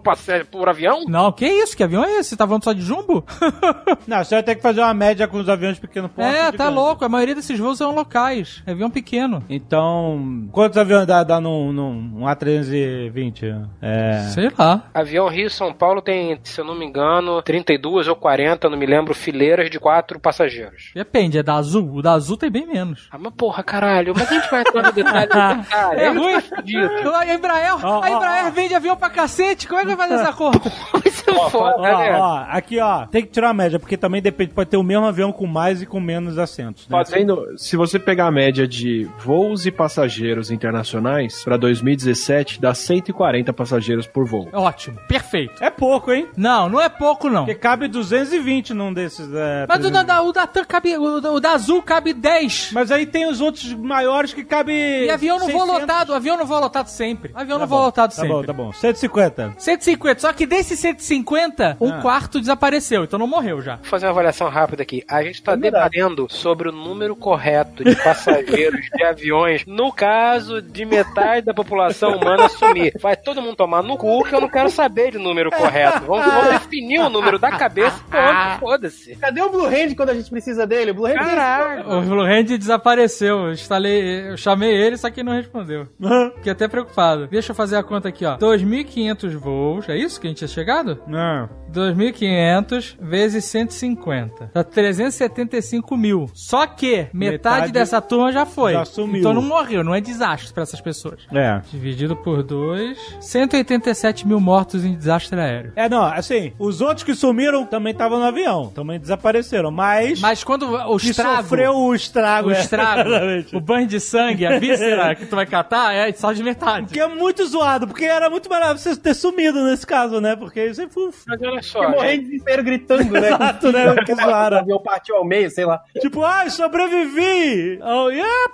por avião? Não, que isso? Que avião é esse? Você tá falando só de jumbo? Não, você vai ter que fazer uma média com os aviões pequeno porte. é, tá grande. louco. A maioria desses voos são locais. É avião pequeno. Então, quantos aviões dá, dá num, num um A320? É. Sei lá. Avião Rio-São Paulo tem, se eu não me engano, 32 ou 40, não me lembro, fileiras de quatro passageiros. Depende, é da Azul. O da Azul tem bem menos. Ah, mas porra, caralho, mas a gente vai entrar no detalhe do detalhe. É Aí ruim? tá. A Embraer, Ó, a Embraer vende avião pra cacete. Como é que vai fazer essa conta? Vai ser foda, Ó, né? ó, aqui ó, tem que tirar a média, porque também depende, pode ter o mesmo avião com mais e com menos assentos. Né? Fazendo, se você pegar a média de voos e passageiros internacionais, para 2017 dá 140 passageiros por voo. Ótimo, perfeito. É pouco, hein? Não, não é pouco, não. Porque cabe 220 num desses. É, Mas o da, 320. da- o da TAM cabe. O o da Azul cabe 10. Mas aí tem os outros maiores que cabe. E avião não vou 600. lotado, avião não vou lotado sempre. Avião Tá não vou bom, lotado Tá sempre. bom, tá bom. 150. 150, só que desses 150, um Ah. quarto desapareceu, então não morreu já. Vou fazer uma avaliação rápida aqui. A gente tá debatendo sobre o número correto de passageiros de aviões no caso de metade da população humana sumir. Vai todo mundo tomar no cu que eu não quero saber de número correto. Vamos, vamos definir o número da cabeça ponto, foda-se. Cadê o Blue Hand quando a gente precisa dele? O Blue Hand Caralho. O Blue Hand desapareceu. Eu, instalei, eu chamei ele, só que não respondeu. Fiquei até preocupado. Deixa eu fazer a conta aqui, ó. 2.500 voos. É isso que a gente tinha chegado? Não. 2.500 vezes 150. Dá 375 mil. Só que metade, Metade dessa turma já foi. já sumiu. Então não morreu, não é desastre pra essas pessoas. É. Dividido por dois, 187 mil mortos em desastre aéreo. É, não, assim, os outros que sumiram também estavam no avião, também desapareceram, mas. Mas quando o estrago... sofreu o estrago. O é, estrago, exatamente. o banho de sangue, a víscera que tu vai catar é só de metade. Que é muito zoado, porque era muito melhor você ter sumido nesse caso, né? Porque você foi. Mas olha só, morrendo de desespero gritando, né? Exato, né? Que O zoaram. avião partiu ao meio, sei lá. Tipo, ai, sobrevivi! Oh, yeah!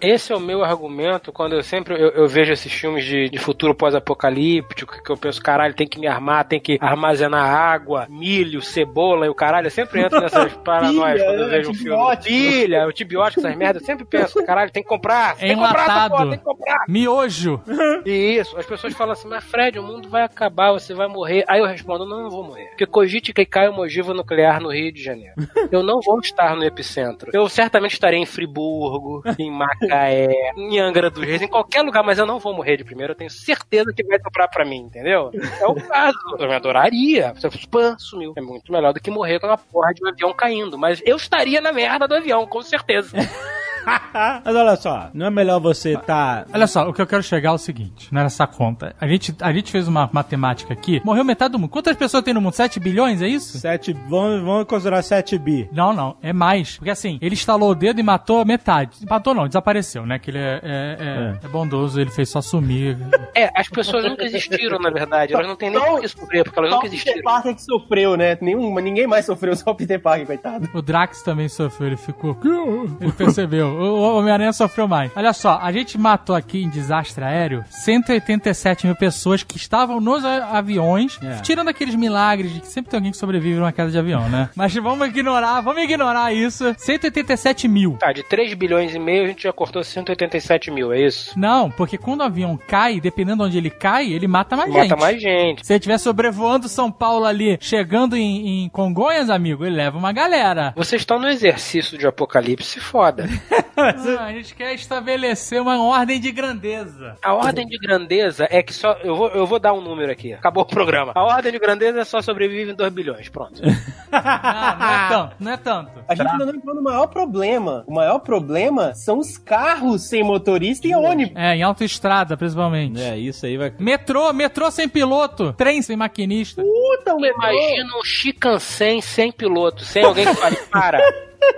Esse é o meu argumento quando eu sempre eu, eu vejo esses filmes de, de futuro pós-apocalíptico, que eu penso, caralho, tem que me armar, tem que armazenar água, milho, cebola e o caralho. Eu sempre entro nessas paranoias quando eu vejo um filme. Pilha, antibiótico, essas merdas. Eu sempre penso, caralho, tem que comprar. Tem que comprar essa porra, tem que comprar. Miojo. E isso, as pessoas falam assim, mas Fred, o mundo vai acabar, você vai morrer. Aí eu respondo, não, não vou morrer. Porque cogite que cai uma ogiva nuclear no Rio de Janeiro. Eu não vou estar no epicentro. Eu certamente estarei em Friburgo, em Macaé, em Angra dos Reis, em qualquer lugar, mas eu não vou morrer de primeiro. Eu tenho certeza que vai soprar pra mim, entendeu? É o caso. Adoraria. Pã, sumiu. É muito melhor do que morrer com uma porra de um avião caindo. Mas eu estaria na merda do avião, com certeza. Mas olha só, não é melhor você tá. Olha só, o que eu quero chegar é o seguinte, não era essa conta. A gente, a gente fez uma matemática aqui, morreu metade do mundo. Quantas pessoas tem no mundo? 7 bilhões, é isso? 7, vamos, vamos considerar 7 bi. Não, não, é mais. Porque assim, ele estalou o dedo e matou metade. Matou não, desapareceu, né? Que ele é, é, é, é bondoso, ele fez só sumir. É, as pessoas nunca existiram, na verdade. Elas não têm nem por que sofrer, porque elas nunca o Peter existiram. Parker que sofreu, né? Nenhum, ninguém mais sofreu, só o Peter Parker, coitado. O Drax também sofreu, ele ficou. Ele percebeu. O Homem-Aranha sofreu mais. Olha só, a gente matou aqui em desastre aéreo 187 mil pessoas que estavam nos a- aviões, É. tirando aqueles milagres de que sempre tem alguém que sobrevive numa queda de avião, né? Mas vamos ignorar, vamos ignorar isso. 187 mil. Tá, de 3 bilhões e meio a gente já cortou 187 mil, é isso? Não, porque quando o avião cai, dependendo de onde ele cai, ele mata mais Mata gente. mais gente. Se ele estiver sobrevoando São Paulo ali, chegando em, em Congonhas, amigo, ele leva uma galera. Vocês estão no exercício de apocalipse foda. Ah, a gente quer estabelecer uma ordem de grandeza. A ordem de grandeza é que só. Eu vou, eu vou dar um número aqui. Acabou o programa. A ordem de grandeza é só sobrevive em 2 bilhões. Pronto. Ah, não é tanto, não é tanto. A gente ainda não entrou no maior problema. O maior problema são os carros sem motorista e ônibus. É, em autoestrada, principalmente. É, isso aí vai. Metrô, metrô sem piloto, trem sem maquinista. Puta, Tu imagina um Chicansen sem piloto, sem alguém que fale, para.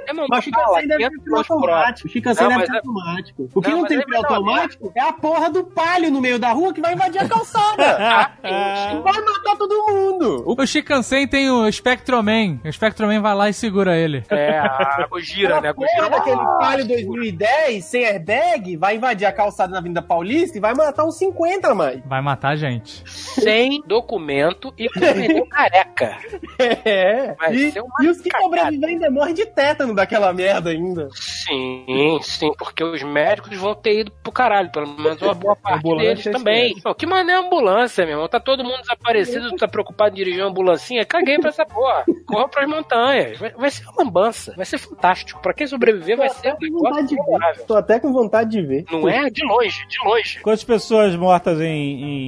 É uma Mas o Chicansen deve ter piloto automático. O Chicansen Não, deve ter é- automático. O que Não, não, tem é piloto menor, automático é a porra do palio no meio da rua que vai invadir a calçada. vai matar todo mundo. O Chicansen tem o Spectroman. O Spectroman vai lá e segura ele. É, a Gojira, né? A Porra Gojira. daquele palio 2010 sem airbag vai invadir a calçada na Avenida Paulista e vai matar uns 50 mais. Vai matar a gente. Sem documento e com careca. É. Vai E, ser uma e os que cagada. sobreviverem ainda morrem de tétano daquela merda ainda. Sim, sim, porque os médicos vão ter ido pro caralho, pelo menos uma boa parte Ambulância deles também. Pô, que mané ambulância, meu irmão? Tá todo mundo desaparecido, tu tá preocupado em dirigir uma ambulancinha? Caguei pra essa porra. Corra pras montanhas. Vai, vai ser uma lambança. Vai ser fantástico. Pra quem sobreviver, vai ser um Tô negócio. Tô até com vontade de ver. Não é? De longe, de longe. Quantas pessoas mortas em,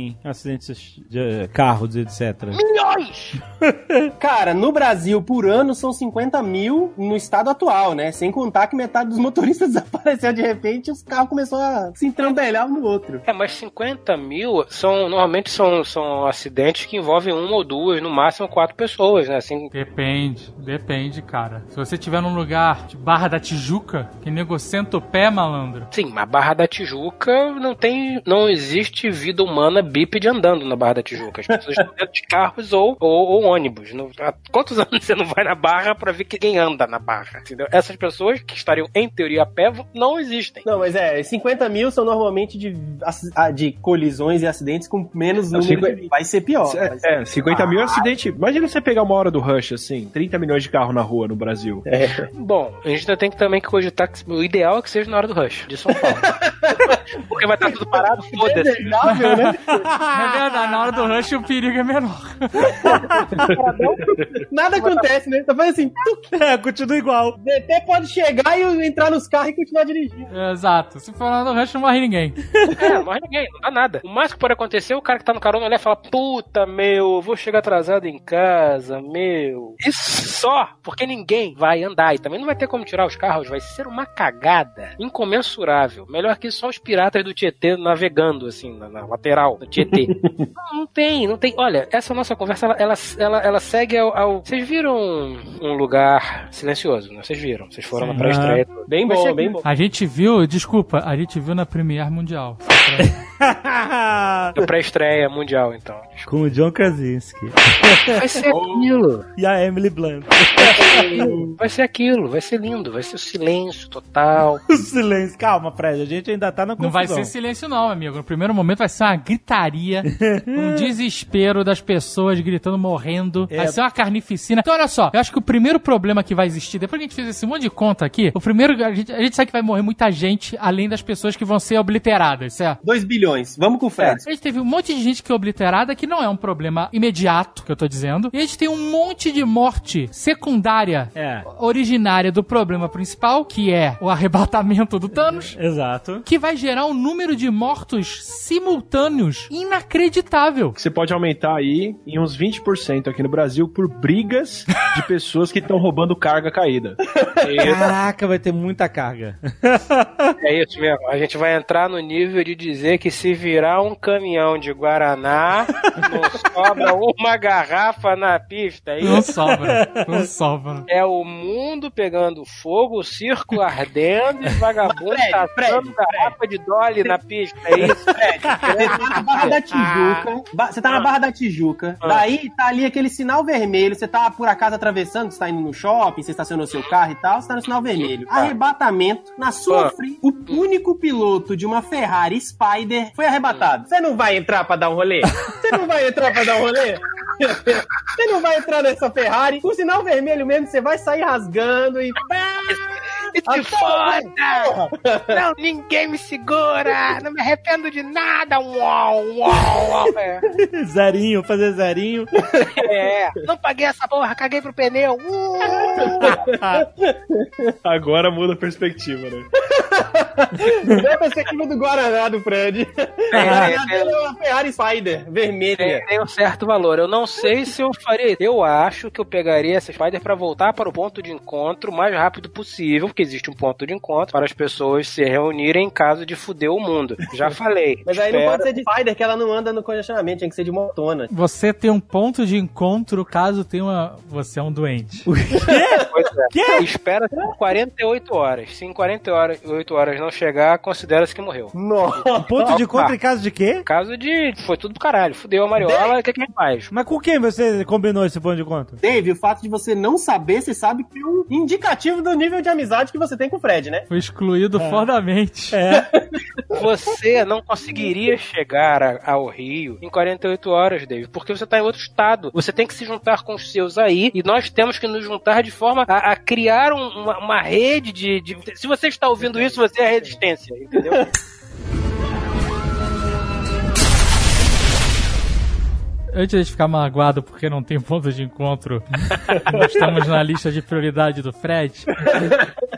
em acidentes de eh, carros, etc? Milhões! Cara, no Brasil, por ano, são 50 mil no estado atual, né? Sem contar que metade dos motoristas desapareceu de repente e os carros começaram a se entrambelhar um no outro. É, mas 50 mil são, normalmente são, são acidentes que envolvem uma ou duas, no máximo quatro pessoas, né? Assim, Depende, depende, cara. Se você estiver num lugar de Barra da Tijuca, que nego senta o pé, malandro. Sim, mas Barra da Tijuca não tem. Não existe vida humana bípede andando na Barra da Tijuca. As pessoas estão dentro de carros ou, ou, ou ônibus. Há quantos anos você não vai na Barra pra ver que quem anda na Barra? Entendeu? Essas pessoas que estariam, em teoria, a pé não existem. Não, mas é, 50 mil são normalmente de, ah, de colisões e acidentes com menos número. Vai ser pior. vai ser- É, 50 mil é acidente. Imagina você pegar uma hora do rush, assim, 30 milhões de carro na rua no Brasil. É. Bom, a gente ainda tem que também que cogitar que o ideal é que seja na hora do rush, de São Paulo. Porque vai estar tudo parado, foda-se. Desejável, né? É verdade, na hora do rush o perigo é menor. Nada acontece, né? Tá fazendo assim, tuc, É, continua igual. O DT pode chegar e entrar nos carros e continuar dirigindo. Exato. Se for hora do rush, não morre ninguém. É, não morre ninguém, não dá nada. O mais que pode acontecer é o cara que tá no carona olhar e falar: Puta, meu, vou chegar atrasado em casa, meu. Isso só porque ninguém vai andar e também não vai ter como tirar os carros, vai ser uma cagada incomensurável. Melhor que só os piratas do Tietê navegando, assim, na, na lateral do Tietê. não, não tem, não tem. Olha, essa nossa conversa, ela, ela, ela, ela segue ao, ao- Vocês viram um lugar silencioso, né? Vocês viram? Vocês foram na Sim. pré-estreia. Bem bom, bem bom. A gente viu, desculpa, a gente viu na Premiere Mundial. Na pré-estreia mundial, então. Com o John Krasinski. Vai ser aquilo. E a Emily Blunt. Vai ser aquilo, vai ser lindo, vai ser o silêncio total. O silêncio. Calma, Fred, a gente ainda tá na confusão. Não vai ser silêncio não, amigo. No primeiro momento vai ser uma gritaria, um desespero das pessoas gritando, morrendo. É. Vai ser uma carnificina. Então, olha só, eu acho que o primeiro problema que vai existir, depois que a gente fez esse monte de conta aqui, o primeiro, a gente, a gente sabe que vai morrer muita gente, além das pessoas que vão ser obliteradas, certo? 2 bilhões. Vamos com o Fred. A gente teve um monte de gente que é obliterada, que não é um problema imediato, que eu tô dizendo. E a gente tem um monte de morte secundária, É. originária do problema principal, que é o arrebatamento do Thanos. Exato. Que vai gerar um número de mortos simultâneos inacreditável. Você pode aumentar aí em uns 20% aqui no Brasil por brigas de pessoas que estão roubando carga caída. Caraca, vai ter muita carga. É isso mesmo. A gente vai entrar no nível de dizer que se virar um caminhão de Guaraná, não sobra uma garrafa na pista. É Não isso? sobra, não sobra. É o mundo pegando fogo, o circo ardendo e vagabundo Fred, tacando garrafa de Dolly na pista. É isso, Fred? Você tá na Barra da Tijuca. ba- Você tá na Barra da Tijuca. Daí tá ali aquele sinal vermelho. Você tá por acaso atravessando, você tá indo no shopping, você estacionou seu carro e tal, você tá no sinal vermelho. Arrebatamento na sua Ah. frente. O único piloto de uma Ferrari Spider foi arrebatado. Você não vai entrar pra dar um rolê? Você não vai entrar pra dar um rolê? Você não vai entrar nessa Ferrari. O sinal vermelho mesmo, você vai sair rasgando e. Que Até foda! Não, ninguém me segura! Não me arrependo de nada! Uau, uau, uau! É. zerinho, fazer zerinho. É. Não paguei essa porra, caguei pro pneu! Uh! Agora muda a perspectiva, né? É a perspectiva do Guaraná do Fred. O Guaraná dele é uma Ferrari Spider vermelha. Tem, tem um certo valor. Eu não sei se eu faria. Eu acho que eu pegaria essa Spider pra voltar para o ponto de encontro o mais rápido possível, porque existe um ponto de encontro para as pessoas se reunirem em caso de fuder o mundo. Já falei. Mas aí não pode ser de Spider, que ela não anda no congestionamento, tinha que ser de motona. Você tem um ponto de encontro caso tenha uma... Você é um doente. Pois é. Espera por 48 horas. Se em 48 horas não chegar, considera-se que morreu. Nossa. Ponto de encontro em caso de quê? Caso de. Foi tudo pro caralho. Fudeu a Mariola, o que, que a gente faz? Mas com quem você combinou esse ponto de encontro? Dave, o fato de você não saber, você sabe que é um indicativo do nível de amizade que você tem com o Fred, né? Foi excluído fodamente. É. Você não conseguiria chegar a- ao Rio em 48 horas, David, porque você tá em outro estado. Você tem que se juntar com os seus aí e nós temos que nos juntar de forma a, a criar um- uma, uma rede de, de- Se você está ouvindo isso, você é a resistência, entendeu? Antes de ficar magoado porque não tem ponto de encontro, não estamos na lista de prioridade do Fred,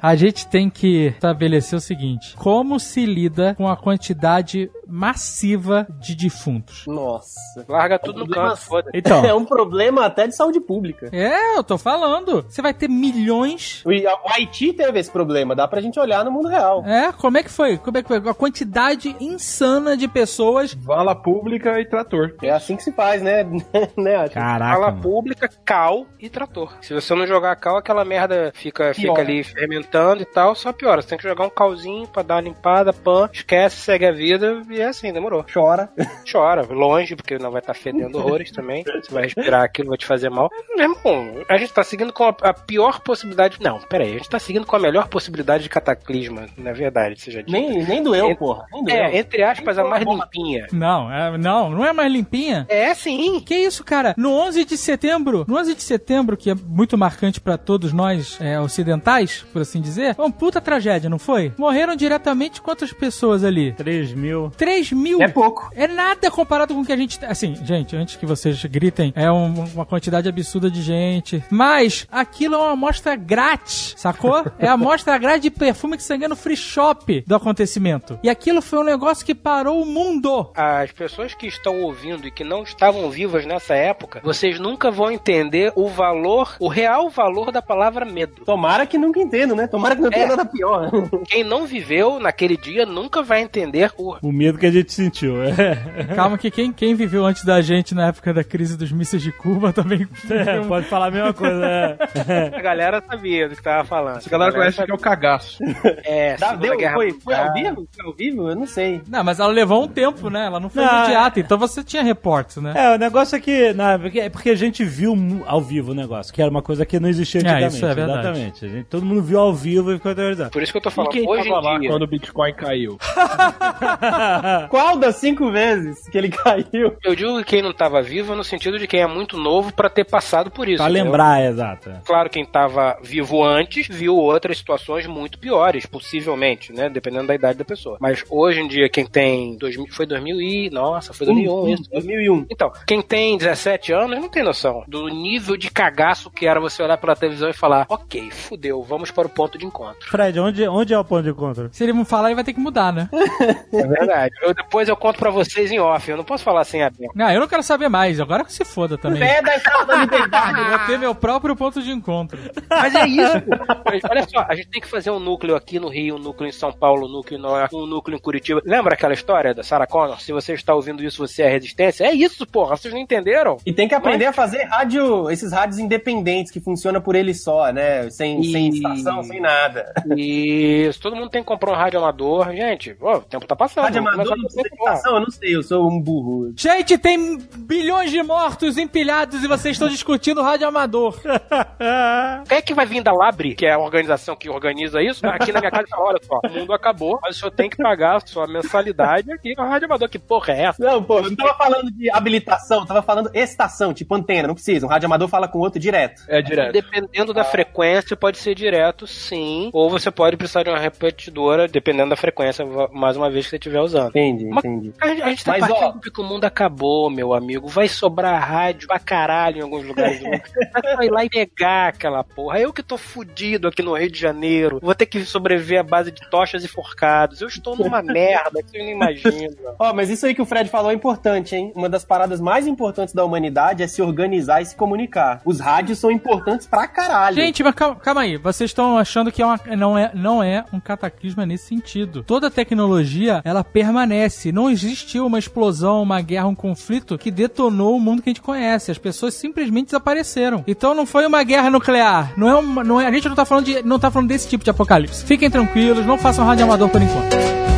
a gente tem que estabelecer o seguinte: como se lida com a quantidade massiva de defuntos? Nossa. Larga tudo no canto. Então. É um problema até de saúde pública. É, eu tô falando. Você vai ter milhões. O o Haiti teve esse problema, dá pra gente olhar no mundo real. É, como é que foi? Como é que foi? A quantidade insana de pessoas. Vala pública e trator. É assim que se faz, né? né Ati? Caraca. Fala mano. pública, cal e trator. Se você não jogar cal, aquela merda fica, fica ali fermentando e tal, só piora. Você tem que jogar um calzinho pra dar uma limpada, pan, esquece, segue a vida e é assim, demorou. Chora. Chora, longe, porque não vai estar fedendo horrores também. Você vai respirar aquilo, vai te fazer mal. Meu irmão, a gente tá seguindo com a, a pior possibilidade. Não, peraí, a gente tá seguindo com a melhor possibilidade de cataclisma, na verdade, você já disse. Nem, nem doeu, É- porra. Nem doeu. É, entre aspas, a mais limpinha. Não, é, não, não é mais limpinha. É sim. Que isso, cara? No 11 de setembro, no 11 de setembro, que é muito marcante pra todos nós é, ocidentais, por assim dizer, é uma puta tragédia, não foi? Morreram diretamente quantas pessoas ali? 3 mil. 3 mil. É pouco. É nada comparado com o que a gente. Assim, gente, antes que vocês gritem, é um- uma quantidade absurda de gente. Mas aquilo é uma amostra grátis, sacou? É a amostra grátis de perfume que você ganha no free shop do acontecimento. E aquilo foi um negócio que parou o mundo. As pessoas que estão ouvindo e que não estavam vivas nessa época, vocês nunca vão entender o valor, o real valor da palavra medo. Tomara que nunca entendo, né? Tomara que não tenha É. nada pior. Quem não viveu naquele dia nunca vai entender o, O medo que a gente sentiu. Calma que quem, quem viveu antes da gente na época da crise dos mísseis de Cuba também... É, pode falar a mesma coisa, né? A galera sabia do que tava falando. Essa galera conhece que é o cagaço. É, Dá- deu- Guerra foi, foi ao vivo? Foi ao vivo? Eu não sei. Não, mas ela levou um tempo, né? Ela não foi Não, imediata, então você tinha reportes, né? É, o negócio é que. porque- é porque a gente viu ao vivo o negócio, que era uma coisa que não existia É, antigamente. isso é verdade. Exatamente. A gente- todo mundo viu ao vivo e ficou aterrorizado. Por isso que eu tô E falando, quem hoje tava lá dia... quando o Bitcoin caiu? Qual das cinco vezes que ele caiu? Eu digo que quem não tava vivo no sentido de quem é muito novo pra ter passado por isso. Pra entendeu? lembrar, exato. Claro, quem tava vivo antes viu outras situações muito piores, possivelmente, né? Dependendo da idade da pessoa. Mas hoje em dia, quem tem. 2000, foi 2000 e. Nossa, foi 2001 isso. 2001. Então, quem tem 17 anos não tem noção do nível de cagaço que era você olhar pela televisão e falar: ok, fudeu, vamos para o ponto de encontro. Fred, onde, onde é o ponto de encontro? Se ele não falar, ele vai ter que mudar, né? É verdade. Eu, depois eu conto pra vocês em off. Eu não posso falar assim aberto. Não, eu não quero saber mais. Agora que se foda também. Pé da Estátua da Liberdade. Eu vou ter meu próprio ponto de encontro. Mas é isso. Olha só, a gente tem que fazer um núcleo aqui no Rio, um núcleo em São Paulo, um núcleo em Nova York, um núcleo em Curitiba. Lembra aquela história da Sarah Connor? Se você está ouvindo isso, você é resistência? É isso, porra. Vocês não entenderam? E tem que aprender a fazer rádio, esses rádios independentes que funcionam por ele só, né? Sem, sem E- estação, sem nada. Isso. Todo mundo tem que comprar um rádio amador. Gente, o tempo tá passando. Rádio amador não a tem fazer, porra. estação, eu não sei, eu sou um burro. Gente, tem bilhões de mortos empilhados e vocês estão discutindo rádio amador. Quem é que vai vir da Labre, que é a organização que organiza isso, aqui na minha casa e fala, olha só, o mundo acabou, mas o senhor tem que pagar a sua mensalidade aqui com a Rádio Amador. Que porra é essa? Não, pô, eu não tava falando de habilitação, tava falando estação, tipo antena, não precisa. Um rádio amador fala com o outro direto. É direto. Dependendo da frequência, pode ser direto, sim. Ou você pode precisar de uma repetidora, dependendo da frequência, mais uma vez que você estiver usando. Entendi, Mas- entendi. A gente, a gente tá Mas, ó- partindo de que o mundo acabou, meu amigo. Vai sobrar rádio pra caralho em alguns lugares do mundo. Vai ir lá e negar aquela porra. Eu que tô fudido aqui no Rio de Janeiro. Vou ter que sobreviver à base de tochas e forcados. Eu estou numa merda que vocês não imaginam. Ó, mas isso aí que o Fred falou é importante, hein? Uma das paradas mais importantes da humanidade é se organizar e se comunicar. Os rádios são importantes pra caralho. Gente, mas calma, calma aí. Vocês estão achando que é uma, não, é, não é um cataclisma nesse sentido. Toda tecnologia, ela permanece. Não existiu uma explosão, uma guerra, um conflito que detonou o mundo que a gente conhece. As pessoas simplesmente desapareceram. Então não foi uma guerra nuclear. Não é uma, não é, a gente não tá falando de, não tá falando desse tipo de apocalipse. Fiquem tranquilos, não façam rádio amador por enquanto.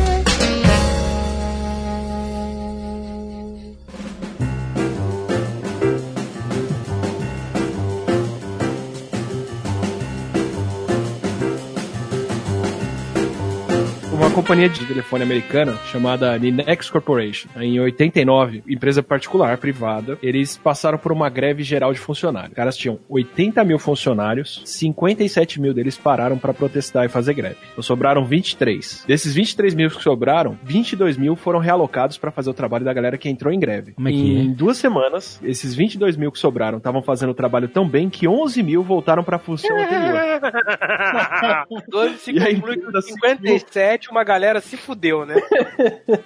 Companhia de telefone americana chamada Ninex Corporation, em 89, empresa particular, privada, eles passaram por uma greve geral de funcionários. Os caras tinham 80 mil funcionários, 57 mil deles pararam para protestar e fazer greve. Então sobraram 23. Desses 23 mil que sobraram, 22 mil foram realocados para fazer o trabalho da galera que entrou em greve. Como é que em é? duas semanas, esses 22 mil que sobraram estavam fazendo o trabalho tão bem que 11 mil voltaram para a função anterior. 12 se E a conclui empresa que 57, uma galera se fudeu, né?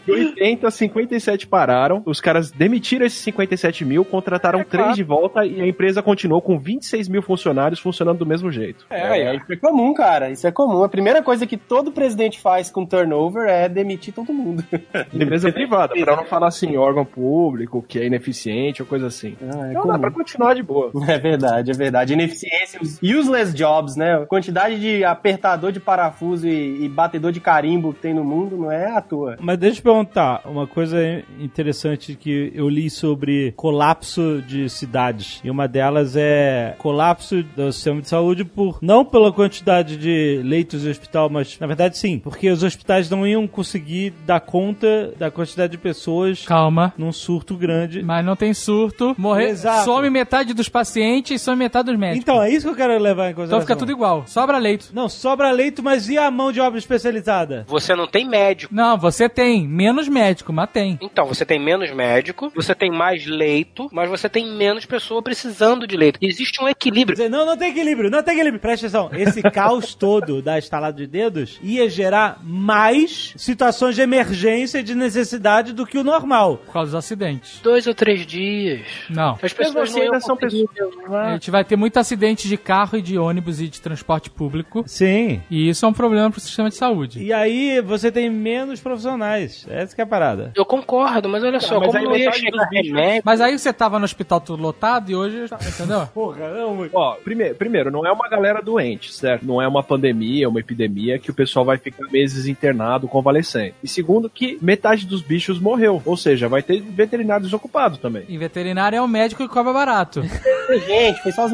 De 80, 57 pararam. Os caras demitiram esses 57 mil, contrataram três claro. de volta e a empresa continuou com 26 mil funcionários funcionando do mesmo jeito. É, é, isso é comum, cara. Isso é comum. A primeira coisa que todo presidente faz com turnover é demitir todo mundo. Empresa privada, pra não falar assim, órgão público, que é ineficiente ou coisa assim. Ah, é então dá comum. pra continuar de boa. É verdade, é verdade. Ineficiência, os useless jobs, né? A quantidade de apertador de parafuso e, e batedor de carimbo que tem no mundo não é à toa. Mas deixa eu te perguntar, uma coisa interessante que eu li sobre colapso de cidades. E uma delas é colapso do sistema de saúde por não pela quantidade de leitos de hospital, mas na verdade sim, porque os hospitais não iam conseguir dar conta da quantidade de pessoas Calma. num surto grande. Mas não tem surto. Morrer, Exato. some metade dos pacientes e some metade dos médicos. Então, é isso que eu quero levar em consideração. Então fica tudo igual. Sobra leito. Não, sobra leito, mas e a mão de obra especializada? Você não tem médico. Não, você tem menos médico, mas tem. Então, você tem menos médico, você tem mais leito, mas você tem menos pessoa precisando de leito. Existe um equilíbrio. Não, não tem equilíbrio, não tem equilíbrio. Presta atenção, esse caos todo da estalada de dedos ia gerar mais situações de emergência e de necessidade do que o normal. Por causa dos acidentes. Dois ou três dias. Não. As pessoas assim, não iam são conseguir A gente vai ter muito acidente de carro e de ônibus e de transporte público. Sim. E isso é um problema pro sistema de saúde. E aí aí você tem menos profissionais. Essa que é a parada. Eu concordo, mas olha só, mas como aí não ia chegar remédio... Mas aí você tava no hospital tudo lotado e hoje, entendeu? Porra, não, Ó, primeiro, primeiro, não é uma galera doente, certo? Não é uma pandemia, uma epidemia que o pessoal vai ficar meses internado, convalescendo. E segundo, que metade dos bichos morreu. Ou seja, vai ter veterinário desocupado também. E veterinário é um médico que cobra barato. Inteligente, foi só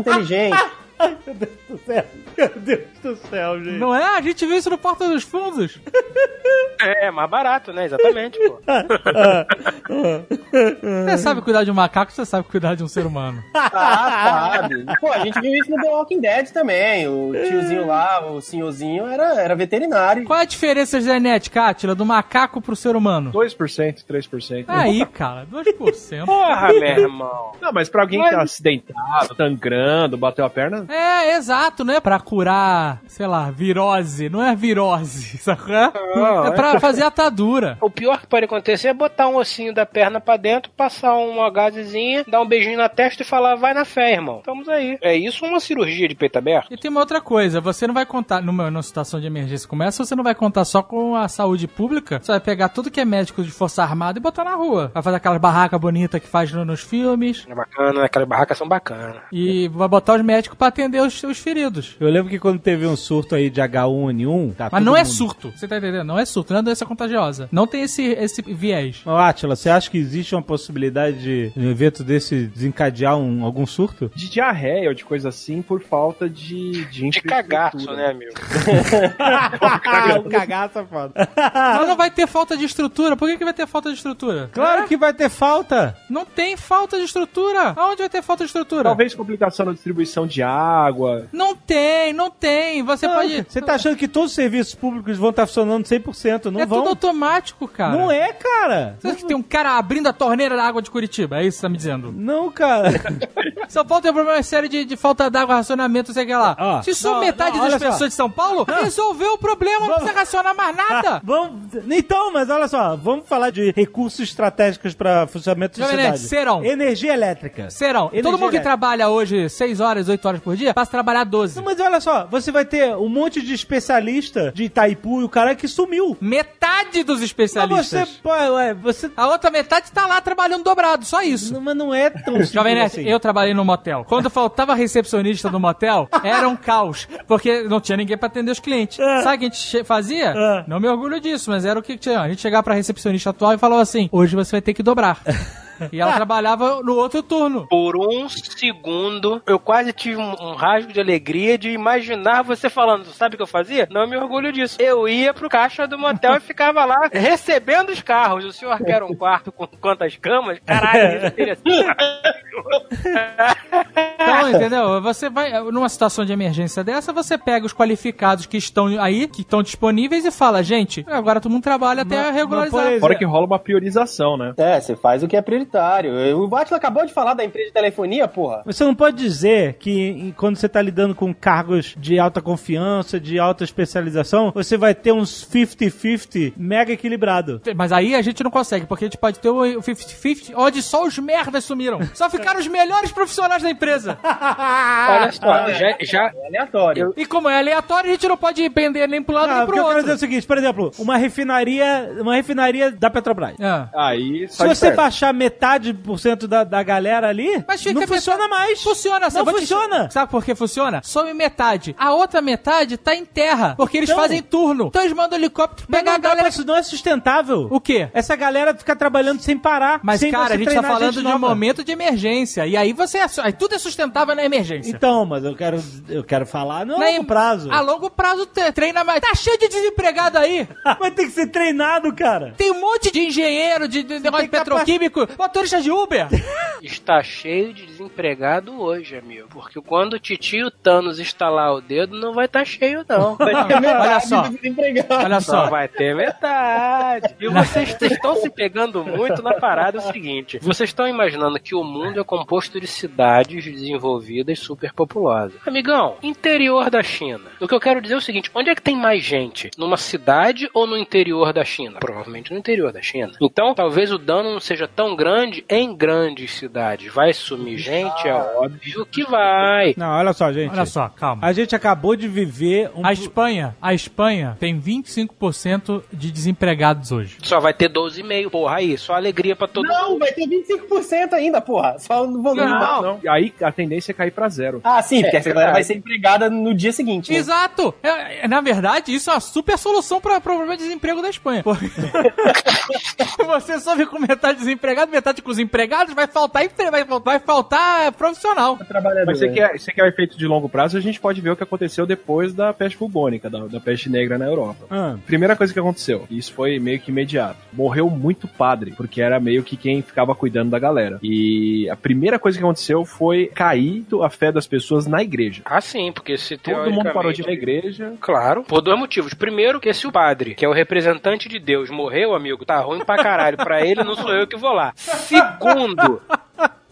inteligentes. Meu Deus do céu. Meu Deus do céu, gente. Não é? A gente viu isso no Porta dos Fundos. É, mais barato, né? Exatamente, pô. Você sabe cuidar de um macaco, você sabe cuidar de um ser humano. Ah, sabe. Pô, a gente viu isso no The Walking Dead também. O tiozinho lá, o senhorzinho, era, era veterinário. Qual é a diferença genética, Átila, do macaco pro ser humano? 2%, 3%. Aí, cara, 2%. Porra, meu irmão. Não, mas pra alguém que tá acidentado, sangrando, bateu a perna, É, exato, não é pra curar, sei lá, virose, não é virose, sacou? É pra fazer atadura. O pior que pode acontecer é botar um ossinho da perna pra dentro, passar uma gazezinha, dar um beijinho na testa e falar, vai na fé, irmão. Estamos aí. É isso uma cirurgia de peito aberto? E tem uma outra coisa, você não vai contar, numa, numa situação de emergência como essa, você não vai contar só com a saúde pública, você vai pegar tudo que é médico de força armada e botar na rua. Vai fazer aquelas barracas bonitas que faz no- nos filmes. É bacana, aquelas barracas são bacanas. E vai botar os médicos pra atender os, os feridos. Eu lembro que quando teve um surto aí de H1N1, tá Mas não é mundo- surto, você tá entendendo? Não é surto, não é doença contagiosa. Não tem esse, esse viés. Ô, Átila, você acha que existe uma possibilidade de um evento desse desencadear um, algum surto? de diarreia ou de coisa assim, por falta de De, De cagaço, né, amigo? Ah, o cagaço é foda. Mas não vai ter falta de estrutura. Por que, que vai ter falta de estrutura? Claro que vai ter falta. Não tem falta de estrutura. Aonde vai ter falta de estrutura? Talvez complicação na distribuição de água. Não tem, não tem. Você Não, pode. Você tá achando que todos os serviços públicos vão estar funcionando 100%? Não é vão. tudo automático, cara. Não é, cara. Você acha que tem um cara abrindo a torneira da água de Curitiba? É isso que você tá me dizendo? Não, cara. São Paulo tem um problema sério de, de falta d'água, racionamento, sei lá. Ó, Se só não, metade não, das olha só. pessoas de São Paulo, resolveu o problema, não precisa racionar mais nada. Vamos... Então, mas olha só, vamos falar de recursos estratégicos para funcionamento da cidade. serão. Energia elétrica. Serão, Energia todo mundo que elétrica. trabalha hoje 6 horas, 8 horas por dia, passa a trabalhar 12. Não, mas olha só, você vai ter um monte de especialista de Itaipu e o cara que sumiu. Metade dos Mas especialistas. você, pô, ué, você... A outra metade tá lá trabalhando dobrado, só isso. Não, mas não é tão simples Jovem Nerd, assim. eu trabalhei no motel. Quando faltava recepcionista no motel, era um caos. Porque não tinha ninguém pra atender os clientes. Sabe o que a gente fazia? É. Não me orgulho disso, mas era o que tinha. A gente chegava pra recepcionista atual e falava assim: hoje você vai ter que dobrar. E ela trabalhava no outro turno. Por um segundo, eu quase tive um, um rasgo de alegria de imaginar você falando. Sabe o que eu fazia? Não me orgulho disso. Eu ia pro caixa do motel e ficava lá recebendo os carros. O senhor quer um quarto com quantas camas? Caralho, isso seria Então, entendeu? Você vai, numa situação de emergência dessa, você pega os qualificados que estão aí, que estão disponíveis e fala, gente, agora todo mundo trabalha até regularizar. Fora que rola uma priorização, né? É, você faz o que é prioritário. O Batman acabou de falar da empresa de telefonia, porra. Você não pode dizer que quando você tá lidando com cargos de alta confiança, de alta especialização, você vai ter uns 50-50 mega equilibrado. Mas aí a gente não consegue, porque a gente pode ter o 50-50, onde só os merdas sumiram. Só ficaram os melhores profissionais da empresa. Olha só, já, já, É aleatório. E como é aleatório, a gente não pode pender nem pro lado Ah, nem o que pro eu quero outro. dizer é o seguinte, por exemplo, uma refinaria, uma refinaria da Petrobras. É. Aí Se você perto. baixar metade por cento da, da galera ali, Mas fica não funciona mais. Funciona, Não vou te- funciona. Sabe por que funciona? Some metade. A outra metade tá em terra, porque eles Então- fazem turno. Então eles mandam helicóptero Mas pegar não a galera. pra- isso não é sustentável. O quê? Essa galera fica trabalhando sem parar. Mas, sem cara, a gente tá falando de um momento de emergência. E aí você. Aí tudo é sustentável na emergência. Então, mas eu quero, eu quero falar no Na longo em- prazo. A longo prazo treina mais. Tá cheio de desempregado aí. Vai ter que ser treinado, cara. Tem um monte de engenheiro, de, de negócio de tem capa- petroquímico, motorista de Uber. está cheio de desempregado hoje, amigo. Porque quando o titio Thanos estalar o dedo, não vai estar cheio, não. Olha só. Olha Só só. vai ter metade. E vocês estão se pegando muito na parada é o seguinte: vocês estão imaginando que o mundo é composto de cidades desenvolvidas superpopulosas. Amigão, interior da China. O que eu quero dizer é o seguinte: onde é que tem mais gente? Numa cidade ou no interior da China? Provavelmente no interior da China. Então, talvez o dano não seja tão grande em grandes cidades. vai sumir gente? É óbvio que vai. Não, olha só, gente. Olha só, calma. A gente acabou de viver um. A Espanha, a Espanha tem 25% de desempregados hoje. Só vai ter 12,5, porra, aí, só alegria pra todo Não, mundo. vai ter 25% ainda, porra. Só no volume. Não, não. E aí a tendência é cair pra zero. Ah, sim, porque É, essa galera verdade. vai ser empregada no dia seguinte. né? Exato! É, é, na verdade, isso é uma super solução para o problema de desemprego da Espanha. Porque Você só vê com metade desempregado, metade com os empregados, vai faltar, vai, faltar- vai faltar profissional. Mas você quer, você quer efeito de longo prazo, a gente pode ver o que aconteceu depois da peste bubônica, da, da peste negra na Europa. Ah. Primeira coisa que aconteceu, e isso foi meio que imediato, morreu muito padre, porque era meio que quem ficava cuidando da galera. E a primeira coisa que aconteceu foi cair a fé das pessoas na igreja. Ah, sim, porque se Todo mundo parou de ir na igreja. Claro, por dois motivos. Primeiro, que se o padre, que é o representante de Deus, morreu, amigo, tá ruim pra caralho. Pra ele, não sou eu que vou lá. Segundo,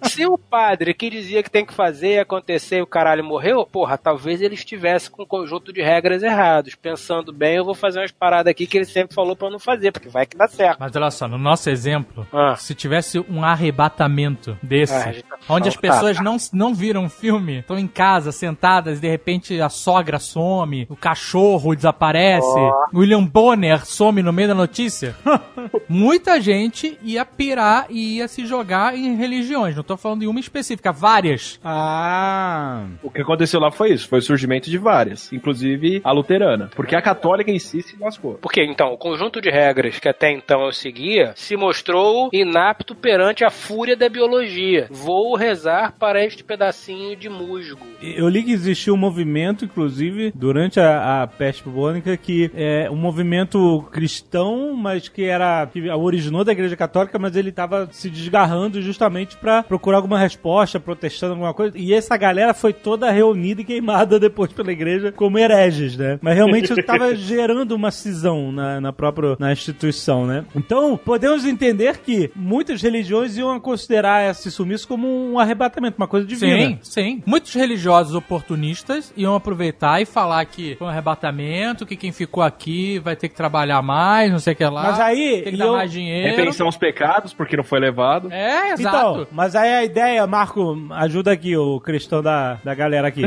se o padre que dizia que tem que fazer acontecer e o caralho morreu, porra, talvez ele estivesse com um conjunto de regras errados. Pensando bem, eu vou fazer umas paradas aqui que ele sempre falou pra eu não fazer, porque vai que dá certo. Mas olha só, no nosso exemplo, Ah. se tivesse um arrebatamento desse, Ah, tá onde as falando- pessoas não, não viram o filme, estão em casa, sentadas, e de repente a sogra some, o cachorro desaparece, Ó. William Bonner some no meio da notícia, muita gente ia pirar e ia se jogar em religiões. Não tô falando de uma específica, várias. Ah. O que aconteceu lá foi isso, foi o surgimento de várias, inclusive a luterana, porque a católica em si se lascou. Porque, então, o conjunto de regras que até então eu seguia se mostrou inapto perante a fúria da biologia. Vou rezar para este pedacinho de musgo. Eu li que existia um movimento, inclusive, durante a, a peste bubônica, que é um movimento cristão, mas que era que originou da Igreja Católica, mas ele estava se desgarrando justamente para procurar alguma resposta, protestando alguma coisa. E essa galera foi toda reunida e queimada depois pela Igreja como hereges, né? Mas realmente estava gerando uma cisão na, na própria na instituição, né? Então podemos entender que muitas religiões iam considerar esse sumiço como um arrebatamento, uma coisa divina. Sim, sim. Muitos religiosos oportunistas iam aproveitar e falar que foi um arrebatamento, que quem ficou aqui vai ter que trabalhar mais, não sei o que lá. Mas aí, tem que dar eu- mais dinheiro. Repensar os pecados, porque não foi levado. É, exato. Então, mas aí a ideia, Marco, ajuda aqui o cristão da, da galera aqui.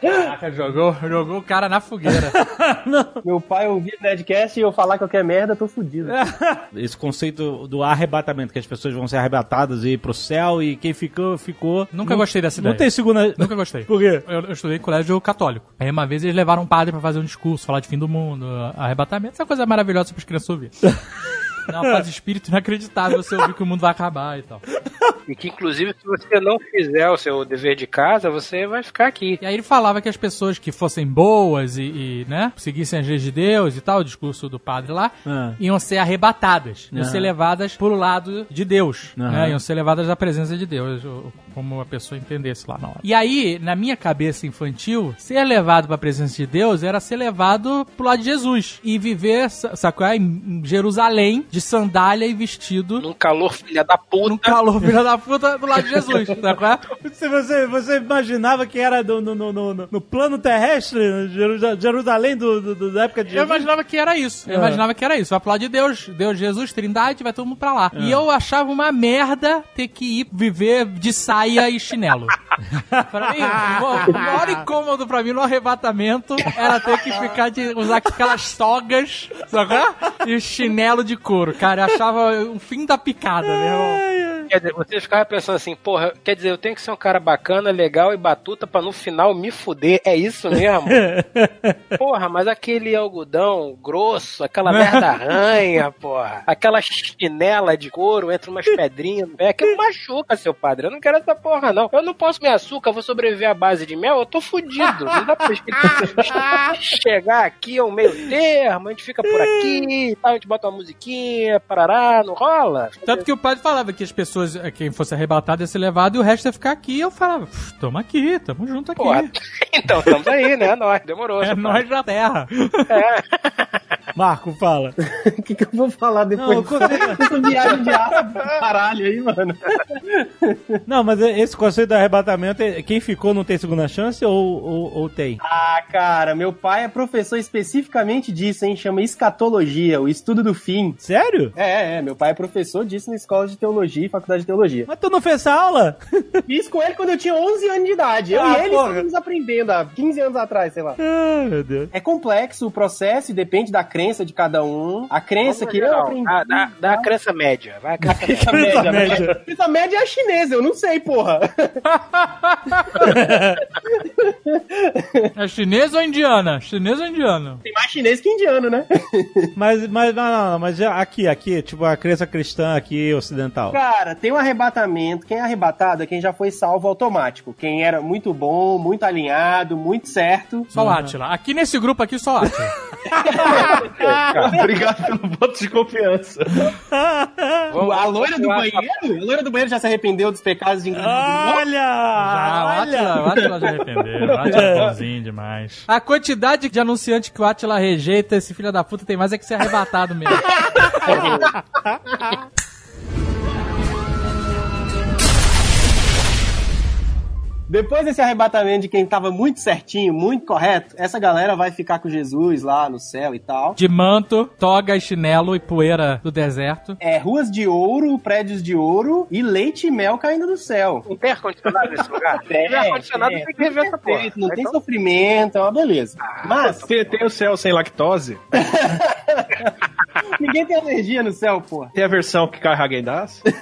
Caraca, jogou, jogou o cara na fogueira. Meu pai ouvia Nerdcast e eu falar qualquer merda, tô fudido. Esse conceito do arrebatamento, que as pessoas vão ser arrebatadas e ir pro céu e quem ficou, ficou. Nunca Não- gostei dessa Não ideia. tem segunda. Nunca gostei. Por quê? Eu, eu estudei em colégio católico. Aí uma vez eles levaram um padre pra fazer um discurso, falar de fim do mundo, arrebatamento, essa coisa maravilhosa para as crianças ouvir. Dá uma paz de espírito inacreditável você ouvir que o mundo vai acabar e tal. E que, inclusive, se você não fizer o seu dever de casa, você vai ficar aqui. E aí ele falava que as pessoas que fossem boas e, e, né, seguissem as leis de Deus e tal, o discurso do padre lá, Ah. iam ser arrebatadas, iam ser levadas pro lado de Deus, né, iam ser levadas da presença de Deus, o- como a pessoa entendesse lá na hora. E aí, na minha cabeça infantil, ser levado pra presença de Deus era ser levado pro lado de Jesus e viver, sa- sabe qual é? Em Jerusalém, de sandália e vestido. Num calor filha da puta. Num calor filha da puta do lado de Jesus, sabe qual é? Você, você imaginava que era do- no, no, no, no- no plano terrestre, Jerusa- Jerusalém do, do- do- da época de Eu Jesus? imaginava que era isso. Eu Ah. imaginava que era isso. Vai pro lado de Deus, Deus, Jesus, Trindade, vai todo mundo pra lá. Ah. E eu achava uma merda ter que ir viver de saia e chinelo. pra mim, o maior incômodo pra mim no arrebatamento era ter que ficar de usar aquelas togas, sabe? E chinelo de couro. Cara, eu achava o fim da picada, meu irmão. Quer dizer, você ficava pensando assim, porra, quer dizer, eu tenho que ser um cara bacana, legal e batuta pra no final me fuder. É isso mesmo? porra, mas aquele algodão grosso, aquela merda arranha, porra. Aquela chinela de couro entre umas pedrinhas no pé, aquilo machuca, seu padre. Eu não quero essa porra, não. Eu não posso comer açúcar, vou sobreviver à base de mel, eu tô fudido. Não dá pra chegar aqui ao meio termo, a gente fica por aqui e tal, a gente bota uma musiquinha, parará, não rola. Tanto que o padre falava que as pessoas, eh, quem fosse arrebatado ia ser levado e o resto ia ficar aqui. Eu falava, "Pff, tamo aqui, tamo junto aqui. Porra, então estamos aí, né? Nós, demorou. É nós da terra. É. Marco, fala. O que, que eu vou falar depois Não, eu consigo- dessa viagem de árabe caralho aí, mano? Não, mas esse conceito do arrebatamento, é- quem ficou não tem segunda chance ou, ou, ou tem? Ah, cara, meu pai é professor especificamente disso, hein? Chama escatologia, o estudo do fim. Sério? É, é, meu pai é professor disso na escola de teologia e faculdade de teologia. Mas tu não fez essa aula? Fiz com ele quando eu tinha 11 anos de idade. Eu Ah, e ele porra. estávamos aprendendo há 15 anos atrás, sei lá. Ai, meu Deus. É complexo o processo e depende da crença de cada um. A crença que eu Não, aprendi. da, da, da crença média. Vai, crença média. Crença média, média. A crença média é a chinesa, eu não sei, porra. É chinesa ou indiana? Chinesa ou indiana? Tem mais chinês que indiano, né? Mas, mas, não, não, não, mas aqui, aqui, tipo, a crença cristã aqui, ocidental. Cara, tem um arrebatamento. Quem é arrebatado é quem já foi salvo automático. Quem era muito bom, muito alinhado, muito certo. Só o Atila. Aqui nesse grupo aqui, só o Obrigado pelo voto de confiança. a loira do banheiro? A loira do banheiro já se arrependeu dos pecados de engano. Olha! Já, o Atila, o Atila já arrependeu. O Atila é bonzinho demais. A quantidade de anunciante que o Atila rejeita, esse filho da puta tem mais é que ser arrebatado mesmo. Depois desse arrebatamento de quem tava muito certinho, muito correto, essa galera vai ficar com Jesus lá no céu e tal. De manto, toga, e chinelo e poeira do deserto. É, ruas de ouro, prédios de ouro e leite e mel caindo do céu. Não tem ar-condicionado nesse lugar? Tem, tiver ar-condicionado, tem, tem que rever essa porra. Não tem sofrimento, é uma beleza. Mas Tem, tem o céu sem lactose? ninguém tem alergia no céu, porra. Tem a versão que cai Häagen-Dazs?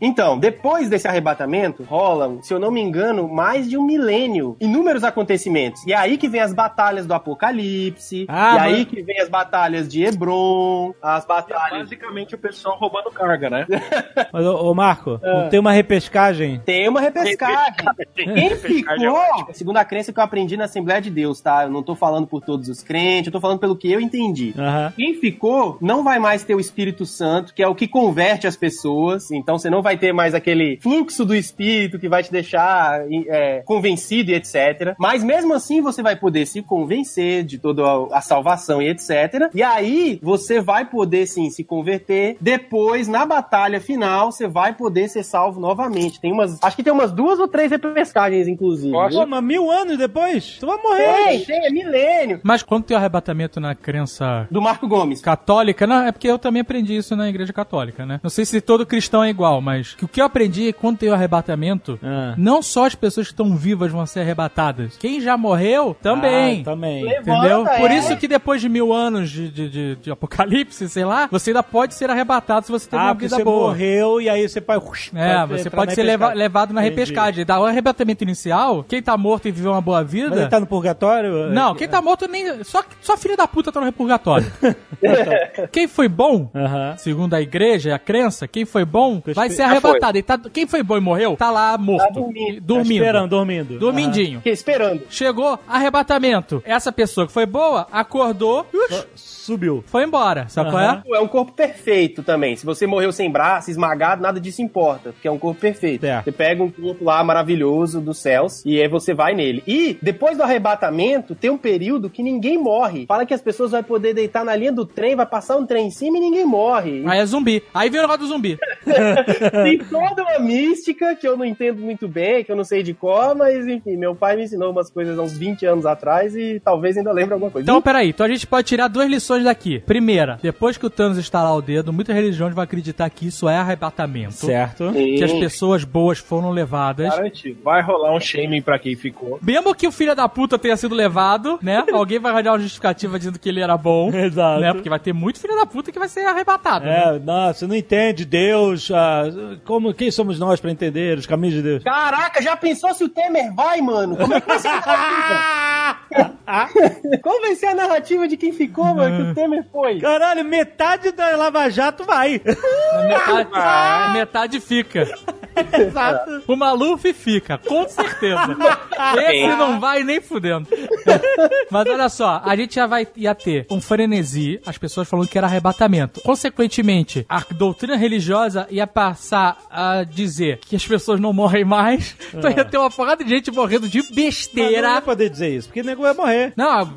Então, depois desse arrebatamento, rolam, se eu não me engano, mais de um milênio. Inúmeros acontecimentos. E é aí que vem as batalhas do Apocalipse. Ah, e aí mas- que vem as batalhas de Hebron. As batalhas. Basicamente o pessoal roubando carga, né? Mas, ô, ô, Marco, Ah. não tem uma repescagem? Tem uma repescagem. Quem ficou, segundo a crença que eu aprendi na Assembleia de Deus, tá? Eu não tô falando por todos os crentes, eu tô falando pelo que eu entendi. Aham. Quem ficou não vai mais ter o Espírito Santo, que é o que converte as pessoas. Então você não vai ter mais aquele fluxo do Espírito que vai te deixar é, convencido e etc. Mas mesmo assim você vai poder se convencer de toda a, salvação e etc. E aí você vai poder sim se converter. Depois, na batalha final, você vai poder ser salvo novamente. Tem umas. Acho que tem umas duas ou três repescagens, inclusive. Pô, mas mil anos depois? Tu vai morrer. Tem, tem, é milênio. Mas quando tem o arrebatamento na crença Do Marco Gomes. católica, não, é porque eu também aprendi isso na igreja católica, né? Não sei se todo cristão é igual, mas que o que eu aprendi é que quando tem o arrebatamento, Ah. não só as pessoas que estão vivas vão ser arrebatadas. Quem já morreu também. Ah, também. Entendeu? Levanta, Por é. isso que depois de mil anos de, de, de- de apocalipse, sei lá, você ainda pode ser arrebatado se você teve Ah, uma vida você boa. morreu e aí você pode... É, você pode ser leva- levado na Entendi. repescagem. Da o arrebatamento inicial, quem tá morto e viveu uma boa vida. Mas ele tá no purgatório? Não, quem tá morto nem. Só, só filho da puta tá no repurgatório. quem foi bom, segundo a igreja, a crença, quem foi bom vai ser Já arrebatado. E tá- quem foi bom e morreu, tá lá morto. Tá dormindo. Dormindo. Tá esperando, dormindo. Dormindinho. Esperando. Chegou, arrebatamento. Essa pessoa que foi boa, acordou, Aham. Subiu. foi embora. Sabe qual Aham. é? É um corpo perfeito também. Se você morreu sem braço, esmagado, nada disso importa, porque é um corpo perfeito. Certo. Você pega um corpo lá maravilhoso dos céus e aí você vai nele. E depois do arrebatamento, tem um período que ninguém morre. Fala que as pessoas vão poder deitar na linha do trem, vai passar um trem em cima e ninguém morre. Aí é zumbi. Aí vem o negócio do zumbi. Tem toda uma mística que eu não entendo muito bem, que eu não sei de cor, mas enfim, meu pai me ensinou umas coisas há uns 20 anos atrás e talvez ainda lembre alguma coisa. Então, peraí. Então a gente pode tirar duas lições daqui. Primeira, depois que o Thanos estalar o dedo, muitas religiões vão acreditar que isso é arrebatamento. Certo. Sim. Que as pessoas boas foram levadas. Garantido. Vai rolar um shaming pra quem ficou. Mesmo que o filho da puta tenha sido levado, né? Alguém vai arranjar uma justificativa dizendo que ele era bom. Exato. Né? Porque vai ter muito filho da puta que vai ser arrebatado. né? É, nossa, você não entende Deus, ah, como, quem somos nós pra entender os caminhos de Deus? Caraca, já pensou se o Temer vai, mano? Como é que vai ser a narrativa? Qual vai ser a narrativa de quem ficou, mano, que o Temer foi? Caralho, metade da Lava Jato vai. Metade, metade fica. Exato. O Maluf fica, com certeza. Esse não vai nem fudendo. Mas olha só, a gente já vai ia ter um frenesi, as pessoas falando que era arrebatamento. Consequentemente, a doutrina religiosa ia passar a dizer que as pessoas não morrem mais. Então ia ter uma porrada de gente morrendo de Mas não besteira. vai poder dizer isso, porque o nego vai morrer. Não,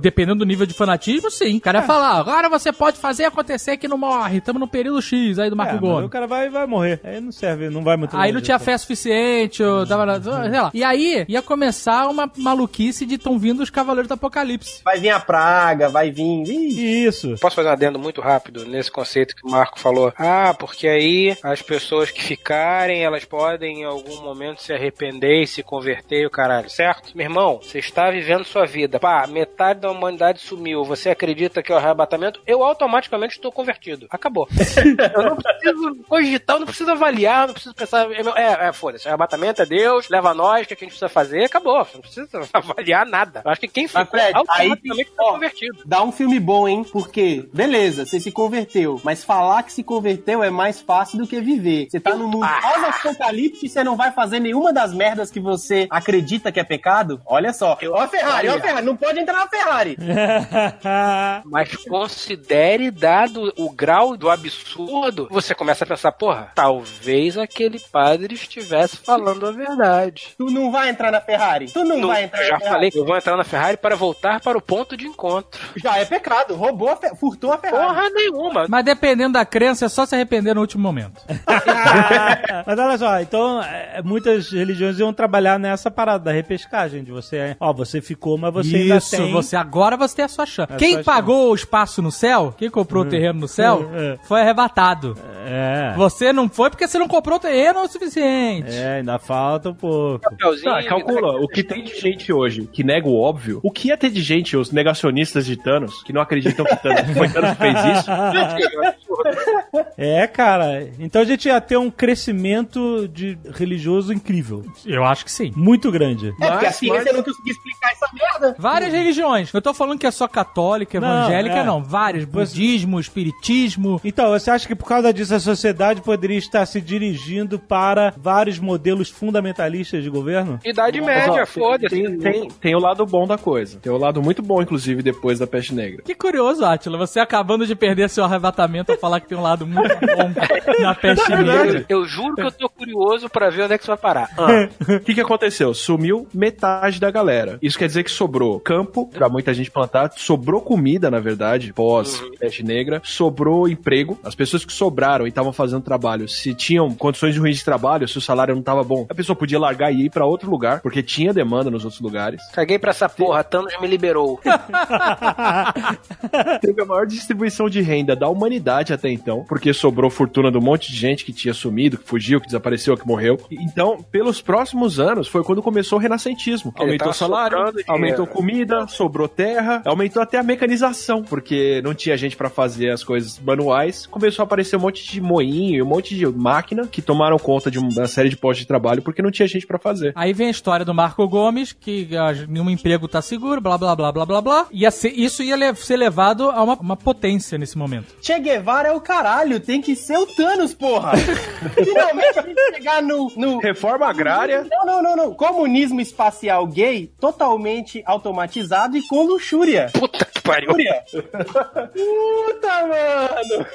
dependendo do nível de fanatismo, sim. O cara ia falar, agora você pode fazer acontecer que não morre. Estamos no período X aí do Marco É, Gomes. o cara vai, vai morrer. Aí não serve, não vai muito Aí não tinha fé suficiente, ou tava, sei lá. E aí ia começar uma maluquice de tão vindo os Cavaleiros do Apocalipse. Vai vir a praga, vai vir. Ih, Isso. Posso fazer um adendo muito rápido nesse conceito que o Marco falou? Ah, porque aí as pessoas que ficarem, elas podem em algum momento se arrepender e se converter e o caralho, certo? Meu irmão, você está vivendo sua vida. Pá, metade da humanidade sumiu. Você acredita que é o arrebatamento? Eu automaticamente estou convertido. Acabou. eu não preciso cogitar, eu não preciso avaliar, não preciso pensar. É, é foda-se. Arrebatamento é Deus, leva nós, o que a gente precisa fazer? Acabou. Não precisa avaliar nada. Eu acho que quem ficou Fred, aí, ó, convertido. dá um filme bom, hein? Porque, beleza, você se converteu, mas falar que se converteu é mais fácil do que viver. Você tá no mundo pós-apocalipse e você não vai fazer nenhuma das merdas que você acredita que é pecado? Olha só. Ó a Ferrari, ó a. Ferrari, não pode entrar na Ferrari. Mas considere, dado o grau do absurdo, você começa a pensar, porra, talvez aquele padre estivesse falando a verdade. Tu não vai entrar na Ferrari. Tu não, Não, vai entrar já na Ferrari. falei que eu vou entrar na Ferrari para voltar para o ponto de encontro. Já é pecado. Roubou a Fe- furtou a Ferrari. Porra nenhuma. Mas dependendo da crença, é só se arrepender no último momento. Mas olha só, então é, muitas religiões iam trabalhar nessa parada da repescagem, de você, ó, você ficou, mas você ainda Isso, tem... você agora você tem a sua chance. A Quem sua pagou o espaço no céu, quem comprou o terreno no céu, É. foi arrebatado. É. Você não foi porque você não comprou o terreno o suficiente. É, ainda falta um pouco. Tá, calcula o que tem de gente hoje que nega o óbvio. O que ia ter de gente, os negacionistas de Thanos, que não acreditam que Thanos, foi Thanos que fez isso? É, cara. Então a gente ia ter um crescimento de religioso incrível. Eu acho que sim. Muito grande. É porque a ciência não conseguiu explicar essa merda. Várias religiões. Eu tô falando que é só católica, Não, evangélica, é. não. Várias. Budismo, espiritismo. Então, você acha que por causa disso a sociedade poderia estar se dirigindo para vários modelos fundamentalistas de governo? Idade Mas, média, foda-se. Tem, tem, tem o lado bom da coisa. Tem o lado muito bom, inclusive, depois da peste negra. Que curioso, Atila. Você acabando de perder seu arrebatamento a falar que tem um lado muito bom na peste negra. Eu juro que eu tô curioso para ver onde é que isso vai parar. Ah, O que, que aconteceu? Sumiu metade da galera. Isso quer dizer que sobrou campo pra muita gente plantar, sobrou comida, na verdade, pós peste negra, sobrou emprego. As pessoas que sobraram e estavam fazendo trabalho, se tinham condições ruins de trabalho, se o salário não tava bom, a pessoa podia largar e ir pra outro lugar, porque tinha demanda nos outros lugares. Caguei pra essa porra, Thanos me liberou. Teve a maior distribuição de renda da humanidade até então, porque sobrou fortuna de um monte de gente que tinha sumido, que fugiu, que desapareceu, que morreu. Então, pelos próximos anos, foi quando começou o renascentismo. Ele Aumentou o salário, sobrando dinheiro. aumentou comida, sobrou terra, aumentou até a mecanização, porque não tinha gente pra fazer as coisas manuais. Começou a aparecer um monte de moinho e um monte de máquina que tomaram conta de uma série de postos de trabalho porque não tinha gente pra fazer. Aí vem a história do Marco Gomes, que ah, nenhum emprego tá seguro, blá blá blá blá blá blá. Ia ser, isso ia le- ser levado a uma, uma potência nesse momento. Che Guevara é o caralho, tem que ser o Thanos, porra. Finalmente a gente chegar no, no... Reforma agrária. Não, não, não, não. Comunismo espacial gay, totalmente automatizado e com luxúria. Puta que pariu. Luxúria. Puta, mano.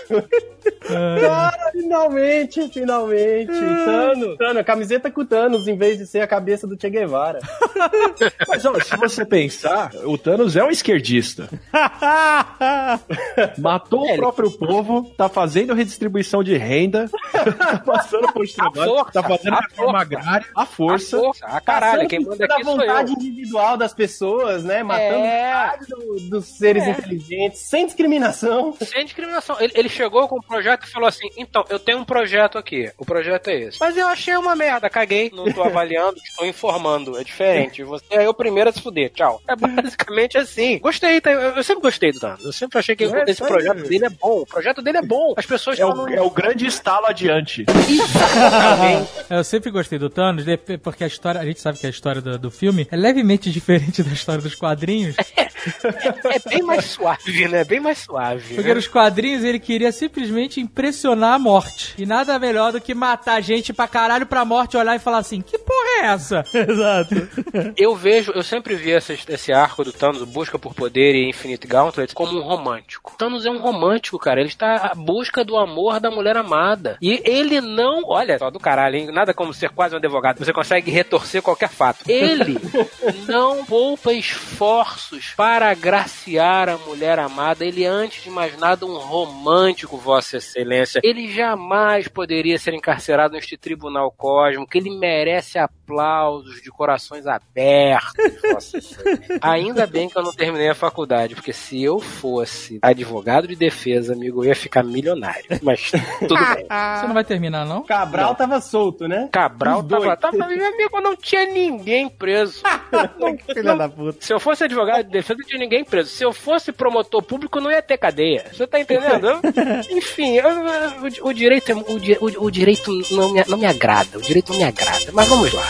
Cara, finalmente, finalmente. Thanos, Thanos, camiseta com Thanos, em vez de ser a cabeça do Che Guevara. Mas ó, se você pensar, o Thanos é um esquerdista. Matou o próprio povo, tá fazendo redistribuição de renda, tá passando por trabalho, força, tá fazendo a reforma força. agrária, a força. A força, a caralho, Passando quem manda aqui da sou eu. vontade individual das pessoas, né? Matando É. do- dos seres É. inteligentes, sem discriminação. Sem discriminação. Ele, ele chegou com um projeto e falou assim: então, eu tenho um projeto aqui. O projeto é esse. Mas eu achei uma merda, caguei. Não tô avaliando, estou informando. É diferente. Você é o primeiro a se fuder. Tchau. É basicamente assim. Gostei, tá? eu, eu sempre gostei do Thanos. Eu sempre achei que É, esse tá projeto aí. dele é bom. O projeto dele é bom. As pessoas É o, é o grande estalo adiante. Eu sempre gostei do Thanos, porque a história, a gente sabe que a história do, do filme é levemente diferente da história dos quadrinhos. É, é bem mais suave, né? Bem mais suave. Porque né? nos quadrinhos ele queria simplesmente impressionar a morte. E nada melhor do que matar gente pra caralho pra morte olhar e falar assim: que porra é essa? Exato. Eu vejo, eu sempre vi esse, esse arco do Thanos, Busca por Poder e Infinite Gauntlet, como um romântico. Thanos é um romântico, cara. Ele está à busca do amor da mulher amada. E ele não. Olha, só do caralho, hein? Nada como ser quase um advogado. Você consegue retorcer qualquer fato. Ele não poupa esforços para agraciar a mulher amada. Ele, antes de mais nada, um romântico, Vossa Excelência. Ele jamais poderia ser encarcerado neste tribunal cósmico. Ele merece aplausos de corações abertos, Excelência. Ainda bem que eu não terminei a faculdade, porque se eu fosse advogado de defesa, amigo, eu ia ficar milionário. Mas tudo bem. Você não vai terminar, não? Cabral tava solto, né? Cabral tava, tava. Meu amigo, não tinha ninguém preso. Filha da puta. Se eu fosse advogado de defesa, não tinha ninguém preso. Se eu fosse promotor público, não ia ter cadeia. Você tá entendendo? Enfim, eu- eu- o, o direito, é- o, o- o direito não me, não me agrada. O direito não me agrada. Mas vamos lá.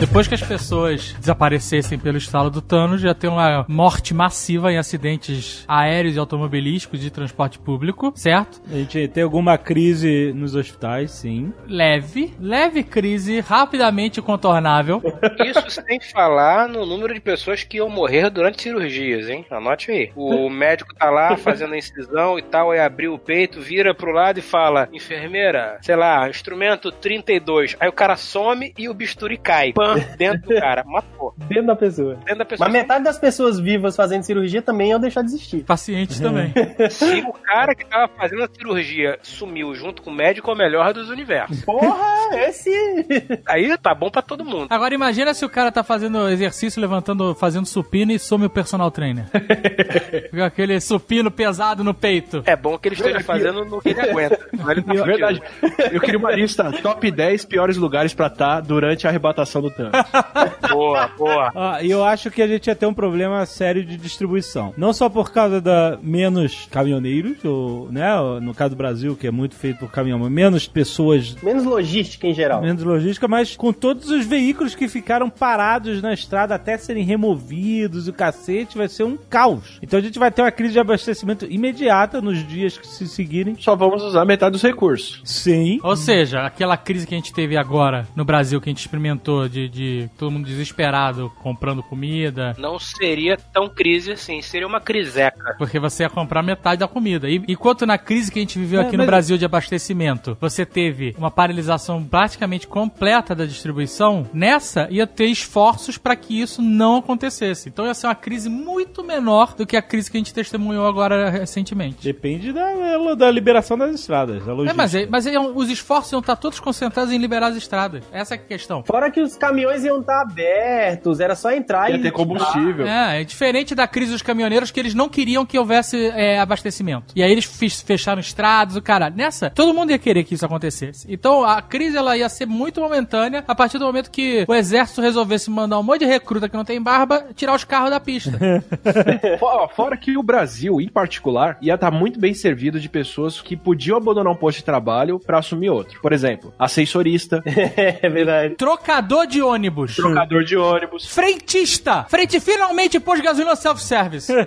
Depois que as pessoas desaparecessem pelo estalo do Thanos, já tem uma morte massiva em acidentes aéreos e automobilísticos de transporte público, certo? A gente tem alguma crise nos hospitais, sim. Leve, leve crise, rapidamente contornável. Isso sem falar no número de pessoas que iam morrer durante cirurgias, hein? Anote aí. O médico tá lá fazendo a incisão e tal, aí abriu o peito, vira pro lado e fala: enfermeira, sei lá, instrumento 32. Aí o cara some e o bisturi cai. Pã, dentro do cara. Matou. Dentro da pessoa. Dentro da pessoa. Mas metade das pessoas vivas fazendo cirurgia também iam deixar de existir. Pacientes também. Se o cara que tava fazendo a cirurgia sumiu junto com o médico, é o melhor dos universos. Porra, esse. Aí tá bom pra todo mundo. Agora imagina se o cara tá fazendo exercício, levantando, fazendo supino e some o personal trainer. Fica aquele supino pesado no peito. É bom que ele esteja fazendo no que ele aguenta. Ele tá. Verdade. Eu queria uma lista top 10 piores lugares pra estar durante a arrebatação do Thanos. Boa, boa. Ah, e eu acho que a gente ia ter um problema sério de distribuição. Não só por causa da menos caminhoneiros, ou, né? No caso do Brasil, que é muito feito por caminhão, mas menos pessoas. Menos logística em geral. Menos logística, mas com todos os veículos que ficaram parados na estrada até serem removidos, o cacete vai ser um caos. Então a gente vai ter uma crise de abastecimento imediata nos dias que se seguirem. Só vamos usar metade dos recursos. Sim. Ou seja, aquela crise que a gente teve agora no Brasil, que a gente experimentou de, de todo mundo desesperado comprando comida. Não seria tão crise assim, seria uma criseca. Porque você ia comprar metade da comida. E enquanto na crise que a gente viveu É, aqui no mas- Brasil de abastecimento, você teve uma paralisação praticamente completa da distribuição, nessa ia ter esforços para que isso não acontecesse. Então ia ser uma crise muito menor do que a crise que a gente testemunhou agora recentemente. Depende da, da liberação das estradas. Da É, logística. mas, é- mas é- os esforços iam estar todos concentrados em liberar as estradas. Essa é a questão. Fora que os caminhões iam estar abertos, era só entrar Ia e. ter combustível. É, é diferente da crise dos caminhoneiros que eles não queriam que houvesse é, abastecimento. E aí eles fecharam estradas, o caralho. Nessa, todo mundo ia querer que isso acontecesse. Então a crise ela ia ser muito momentânea a partir do momento que o exército resolvesse mandar um monte de recruta que não tem barba tirar os carros da pista. Fora, fora que o Brasil, em particular, ia estar muito bem servido de pessoas que podiam abandonar um posto de trabalho pra assumir outro. Por exemplo, ascensorista, é verdade. Trocador de ônibus. trocador de ônibus. Frentista! Frente finalmente pôs gasolina self-service.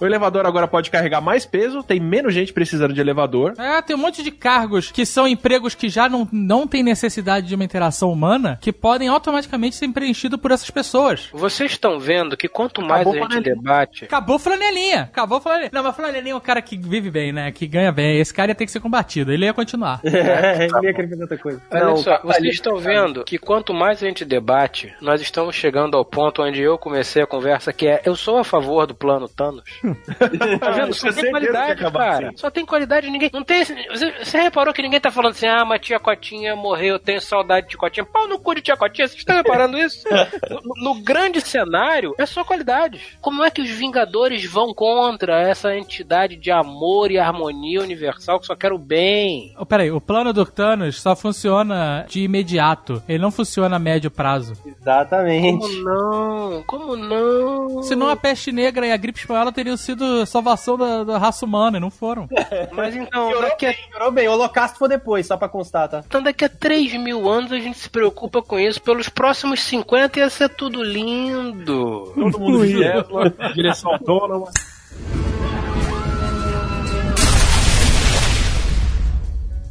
O elevador agora pode carregar mais peso, tem menos gente precisando de elevador. É, tem um monte de cargos que são empregos que já não, não tem necessidade de uma interação humana que podem automaticamente ser preenchidos por essas pessoas. Vocês estão vendo que quanto mais Acabou a gente flanelinha. debate. Acabou flanelinha. Acabou flanelinha. Não, mas flanelinha é um cara que vive bem, né? Que ganha bem. Esse cara ia ter que ser combatido. Ele ia continuar. Ele ia querer fazer outra coisa. Olha só, tá vocês estão vendo que quanto mais a gente debate, nós estamos chegando ao ponto onde eu comecei a conversa, que é eu sou a favor do plano Thanos. tá vendo? Só tem qualidade, cara. assim. Só tem qualidade, ninguém. Não tem. Você, você reparou que ninguém tá falando assim, ah, mas tia Cotinha morreu, eu tenho saudade de tia Cotinha. Pau no cu de tia Cotinha, vocês estão reparando isso? no, no grande cenário, é só qualidade. Como é que os Vingadores vão contra essa entidade de amor e harmonia universal que só quer o bem? Oh, peraí, o plano do Thanos só funciona de imediato. Ele não funciona a médio prazo. Exatamente. Como não? Como não? Senão a peste negra e a gripe espanhola teriam sido salvação da, da raça humana, e não foram. Mas então, Piorou daqui a, bem, piorou bem. O holocausto foi depois, só pra constar, tá? então daqui a 3 mil anos a gente se preocupa com isso. Pelos próximos 50 ia ser tudo lindo. Todo mundo de Tesla, direção autônoma.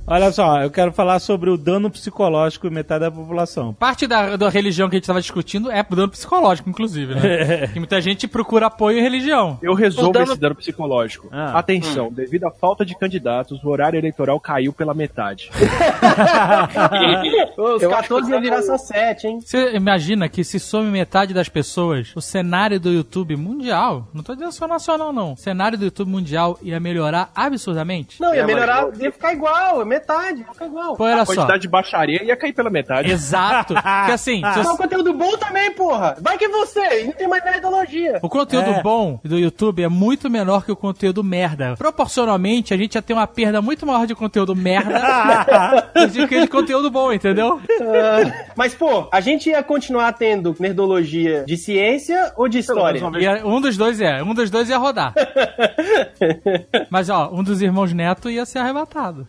Olha só, eu quero falar sobre o dano psicológico em metade da população. Parte da, da religião que a gente estava discutindo é dano psicológico, inclusive, né? que muita gente procura apoio em religião. Eu resolvo dano- esse dano psicológico. Ah. Atenção, devido à falta de candidatos, o horário eleitoral caiu pela metade. Os Eu acho 14 que ia virar só 7, hein? Você imagina que se some metade das pessoas, o cenário do YouTube mundial, não tô dizendo só nacional não, o cenário do YouTube mundial ia melhorar absurdamente? Não, ia É, mas melhorar, eu- ia ficar igual, metade, ia ficar igual. Pô, a só. quantidade de baixaria ia cair pela metade. Exato. Porque assim, se Mas você- o conteúdo bom também, porra. Vai que você, não tem mais metodologia. O conteúdo É. bom do YouTube é muito menor que o conteúdo merda. Proporcionalmente, a gente ia ter uma perda muito maior de conteúdo merda do que de conteúdo bom, entendeu? Ah, mas, pô, a gente ia continuar tendo nerdologia de ciência ou de história? Ia- um dos dois é, um dos dois ia rodar. Mas ó, um dos irmãos Neto ia ser arrebatado.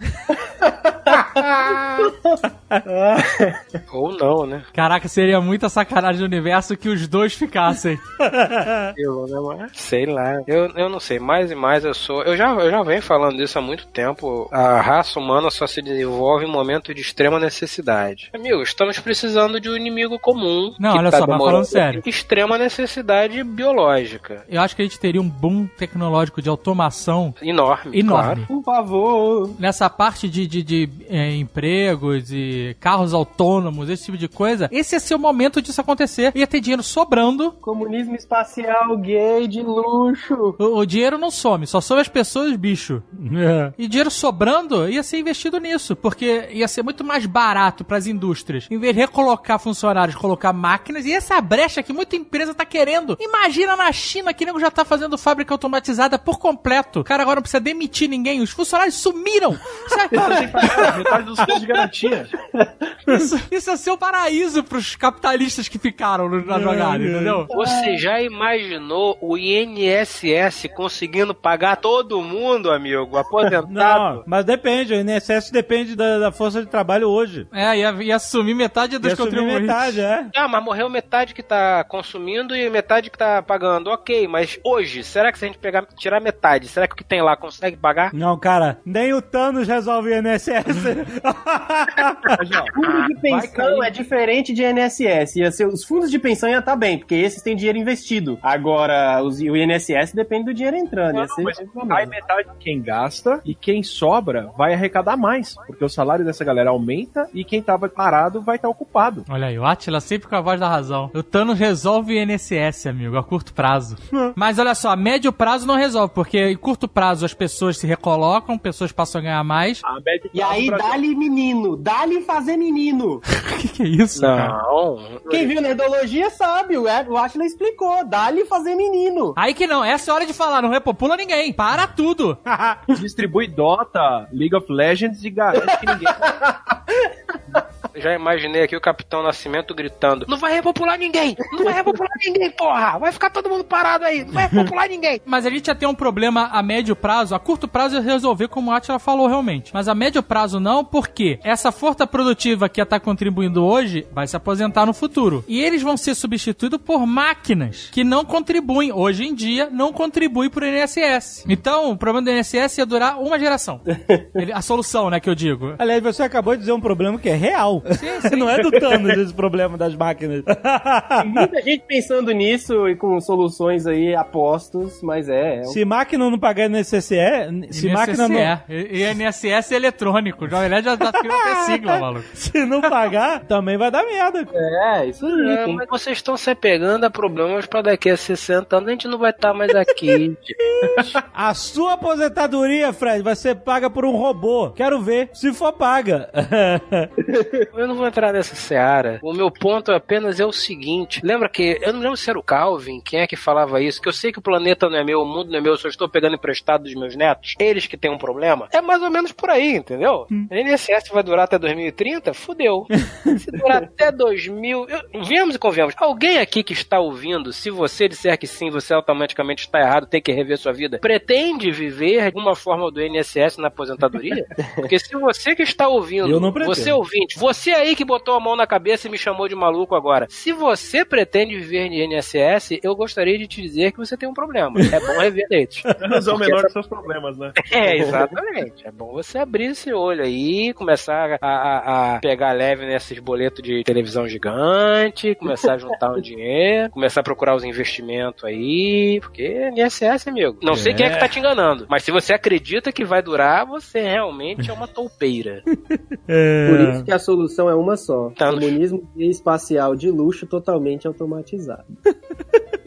Ou não, né? Caraca, seria muita sacanagem no universo que os dois ficassem. Eu, né, Sei lá. Eu, eu não sei. Mais e mais eu sou. Eu já, eu já venho falando disso há muito tempo. A raça humana só se desenvolve em momentos de extrema necessidade. Amigo, estamos precisando de um inimigo comum. Não, que olha tá só, mas falando sério. Extrema necessidade biológica. Eu acho que a gente teria um boom tecnológico de automação Enorme. enorme. Por favor. Nessa parte de, de, de, é, empregos e carros autônomos, esse tipo de coisa, esse ia ser o momento disso acontecer. Ia ter dinheiro sobrando. Comunismo espacial gay de luxo. O, o dinheiro não some, só some as pessoas, bicho. E dinheiro sobrando ia ser investido nisso, porque ia ser muito mais barato para as indústrias. Em vez de recolocar funcionários, colocar máquinas, e essa brecha que muita empresa tá querendo. Imagina na China que nego já tá fazendo fábrica automatizada por completo. O cara agora não precisa demitir ninguém, os funcionários sumiram. Sabe? Metade dos fundos de garantia. Isso, isso é ser o paraíso pros capitalistas que ficaram na jogada, entendeu? Você já imaginou o INSS conseguindo pagar todo mundo, amigo? Aposentado? Não, mas depende, o INSS depende da, da força de trabalho hoje. É, ia, ia assumir metade dos Ia contribuintes. metade, é. Ah, mas morreu metade que tá consumindo e metade que tá pagando. Ok, mas hoje, será que se a gente pegar, tirar metade, será que o que tem lá consegue pagar? Não, cara, nem o Thanos resolve o INSS. Fundo de pensão é diferente de INSS. Ia ser, os fundos de pensão ia estar bem, porque esses têm dinheiro investido. Agora, os, o INSS depende do dinheiro entrando. Ia ser Mas sem cai problema. metade de quem gasta e quem sobra vai arrecadar mais, porque o salário dessa galera aumenta e quem tava parado vai estar ocupado. Olha aí, o Atila sempre com a voz da razão. O Thanos resolve o INSS, amigo, a curto prazo. Mas olha só, a médio prazo não resolve, porque em curto prazo as pessoas se recolocam, pessoas passam a ganhar mais. A médio E aí, dá-lhe menino, dá-lhe fazer menino. Que, que é isso, cara? Não. Quem viu nerdologia sabe, o Atila explicou, dá-lhe fazer menino. Aí que não, essa é a hora de falar, não repopula ninguém. Para tudo. distribui Dota, League of Legends e garante que ninguém. Já imaginei aqui o Capitão Nascimento gritando: Não vai repopular ninguém! Não vai repopular ninguém, porra! Vai ficar todo mundo parado aí! Não vai repopular ninguém! Mas a gente já tem um problema a médio prazo, a curto prazo é resolver, como o Atila falou realmente. Mas a médio prazo não, porque essa força produtiva que está contribuindo hoje vai se aposentar no futuro. E eles vão ser substituídos por máquinas que não contribuem, hoje em dia, não contribuem para o INSS. Então, o problema do INSS ia durar uma geração. Ele- a solução, né, que eu digo. Aliás, você acabou de dizer um problema que é real. Não é do Thanos esse problema das máquinas. Tem muita gente pensando nisso e com soluções aí apostos, mas é. é um- Se máquina não pagar NSSE, se máquina não, INSS. E- INSS eletrônico. Jovem Nerd já tá ficando sigla, maluco. se não pagar, também vai dar merda. É, isso aí. É, mas vocês estão se apegando a problemas pra daqui a 60 anos, a gente não vai estar mais aqui. A sua aposentadoria, Fred, vai ser paga por um robô. Quero ver. Se for paga. eu não vou entrar nessa seara. O meu ponto apenas é o seguinte: lembra que eu não lembro se era o Calvin, quem é que falava isso? Que eu sei que o planeta não é meu, o mundo não é meu, eu só estou pegando emprestado dos meus netos. Eles que têm um problema. É mais ou menos por aí, entendeu? Hum. A INSS vai durar até 2030? Fudeu. Se durar até 2000. Eu, viemos e convenhamos. Alguém aqui que está ouvindo, se você disser que sim, você automaticamente está errado, tem que rever sua vida, pretende viver de alguma forma do INSS na aposentadoria? Porque se você que está ouvindo, você ouvinte, você aí que botou a mão na cabeça e me chamou de maluco agora, se você pretende viver de INSS, eu gostaria de te dizer que você tem um problema. É bom rever direitos. Menos é o menor essa- dos seus problemas, né? é, exatamente. É bom você abrir esse olho aí, começar a, a- a pegar leve nesses boletos de televisão gigante, começar a juntar um dinheiro, começar a procurar os investimentos aí, porque INSS, amigo. Não sei É. quem é que tá te enganando, mas se você acredita que vai durar, você realmente é uma toupeira. Por isso que a solução é uma só. Tá. Comunismo espacial de luxo totalmente automatizado.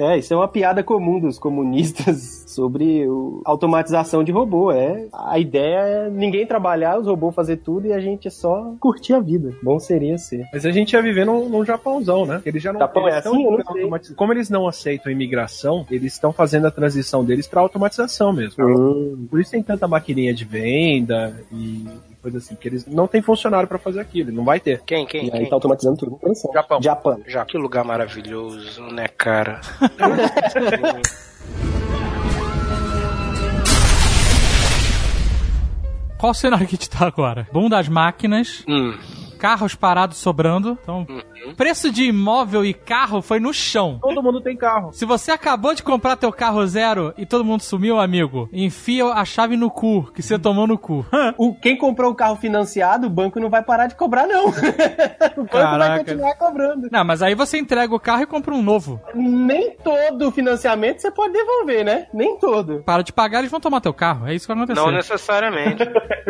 É, isso é uma piada comum dos comunistas sobre o- automatização de robô. É, a ideia é ninguém trabalhar, os robôs fazer tudo e a gente só curtir a vida. Bom seria ser. Mas a gente ia viver num, num Japãozão, né? Eles já não Japão é assim? Eu não automatiz- Como eles não aceitam a imigração, eles estão fazendo a transição deles pra automatização mesmo. Hum. Por isso tem tanta maquininha de venda e coisa assim, que eles não têm funcionário pra fazer aquilo, não vai ter. Quem, quem, E aí quem? tá automatizando tudo. Interessante. Japão. Japão. Já, que lugar maravilhoso, né, cara? Qual o cenário que a gente tá agora? Bom das máquinas, Hum. Carros parados sobrando. Então, preço de imóvel e carro foi no chão. Todo mundo tem carro. Se você acabou de comprar teu carro zero e todo mundo sumiu, amigo, enfia a chave no cu, que você tomou no cu. O, quem comprou o carro financiado, o banco não vai parar de cobrar, não. o banco vai Caraca. continuar cobrando. Não, mas aí você entrega o carro e compra um novo. Nem todo financiamento você pode devolver, né? Nem todo. Para de pagar, eles vão tomar teu carro. É isso que vai acontecer. Não necessariamente.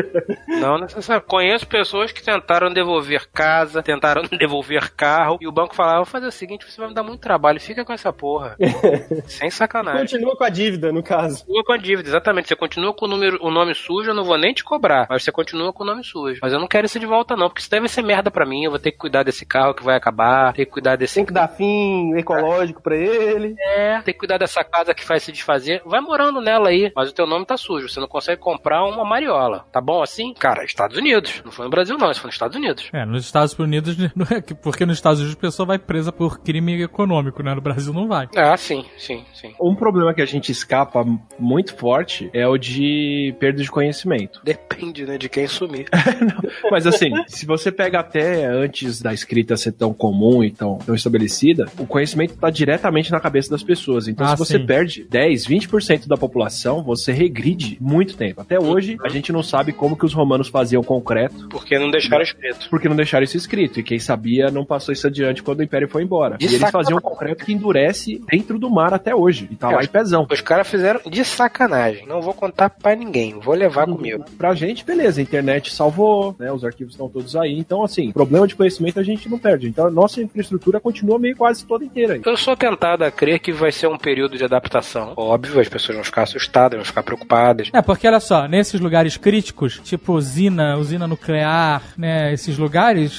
Não necessariamente. Conheço pessoas que tentaram devolver casa, tentaram devolver carro, e o banco falava: vou fazer o seguinte, você vai me dar muito trabalho, fica com essa porra. Sem sacanagem. Continua com a dívida, no caso. Continua com a dívida, exatamente. Você continua com o, número, o nome sujo, eu não vou nem te cobrar. Mas você continua com o nome sujo. Mas eu não quero isso de volta, não, porque isso deve ser merda pra mim. Eu vou ter que cuidar desse carro que vai acabar, ter que cuidar desse. Tem que dar fim ecológico pra ele. É, tem que cuidar dessa casa que faz se desfazer. Vai morando nela aí, mas o teu nome tá sujo. Você não consegue comprar uma mariola. Tá bom assim? Cara, Estados Unidos. Não foi no Brasil, não. Isso foi nos Estados Unidos. É, nos Estados Unidos, é que- porque nos Estados Unidos a pessoa vai presa por crime econômico, né? No Brasil não vai. Ah, sim, sim, sim. Um problema que a gente escapa muito forte é o de perda de conhecimento. Depende, né, de quem sumir. Mas assim, se você pega até antes da escrita ser tão comum e tão, tão estabelecida, o conhecimento está diretamente na cabeça das pessoas. Então, Ah, se você sim. perde 10, 20% da população, você regride muito tempo. Até hoje, a gente não sabe como que os romanos faziam concreto, Porque não deixaram escrito. Porque não deixaram isso escrito. E quem sabia não passou isso adiante quando o Império foi embora. De e eles faziam concreto que endurece dentro do mar até hoje. E tá É, lá em pezão. Os caras fizeram de sacanagem. Não vou contar pra ninguém. Vou levar comigo. Pra gente, beleza, a internet salvou, né? Os arquivos estão todos aí. Então, assim, problema de conhecimento a gente não perde. Então, a nossa infraestrutura continua meio quase toda inteira aí. Eu sou tentado a crer que vai ser um período de adaptação. Óbvio, as pessoas vão ficar assustadas, vão ficar preocupadas. É, porque olha só, nesses lugares críticos, tipo usina, usina nuclear, né, esses lugares,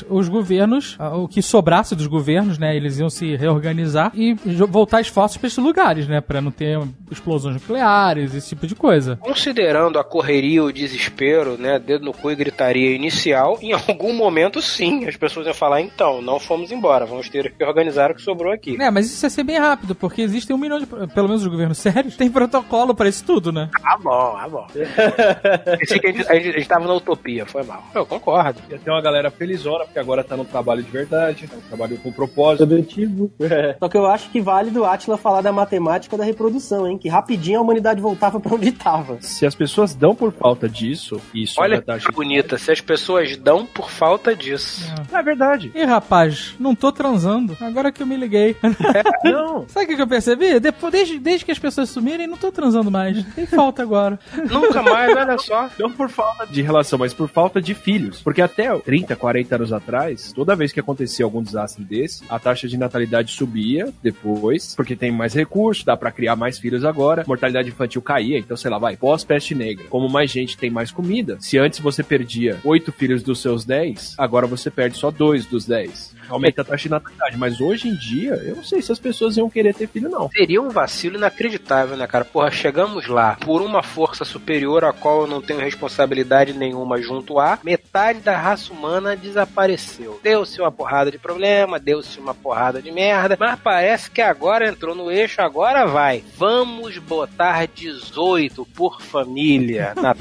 os governos, ah, o que sobrasse dos governos, né, eles iam se reorganizar e voltar esforços para esses lugares, né, para não ter explosões nucleares, esse tipo de coisa. Considerando a correria, o desespero, né, dedo no cu e gritaria inicial, em algum momento sim, as pessoas iam falar, então, não fomos embora, vamos ter que organizar o que sobrou aqui. É, mas isso ia ser bem rápido, porque existem um milhão de, pelo menos os governos sérios, tem protocolo para isso tudo, né? Ah, bom, ah, bom. Pensei que a gente, a gente- a gente tava na utopia, foi mal. Eu concordo. Ia ter uma galera felizona, porque agora tá no trabalho de verdade, né? trabalho com propósito. Objetivo. Só que eu acho que vale do Atila falar da matemática da reprodução, hein? Que rapidinho a humanidade voltava pra onde tava. Se as pessoas dão por falta disso, isso Olha é que bonita, se as pessoas dão por falta disso. É verdade. Ih, rapaz, não tô transando. Agora que eu me liguei. Não. Sabe o que que eu percebi? Depois, desde, desde que as pessoas sumirem, não tô transando mais. Tem falta agora. Nunca mais, olha só. Não por falta de relação, mas por falta de filhos. Porque até 30, 40 anos atrás, toda vez que acontecia algum desastre desse, a taxa de natalidade subia depois, porque tem mais recursos, dá pra criar mais filhos agora, mortalidade infantil caía, então sei lá, vai, pós-peste negra. Como mais gente tem mais comida, se antes você perdia 8 filhos dos seus 10, agora você perde só 2 dos 10. Aumenta a taxa de natalidade, mas hoje em dia, eu não sei se as pessoas iam querer ter filho, não. Seria um vacilo inacreditável, né, cara? Porra, chegamos lá por uma força superior a qual eu não tenho responsabilidade nenhuma junto a, metade da raça humana desapareceu. Deu-se uma porrada de problema, deu-se uma porrada de merda, mas parece que agora entrou no eixo, agora vai. Vamos botar 18 por família na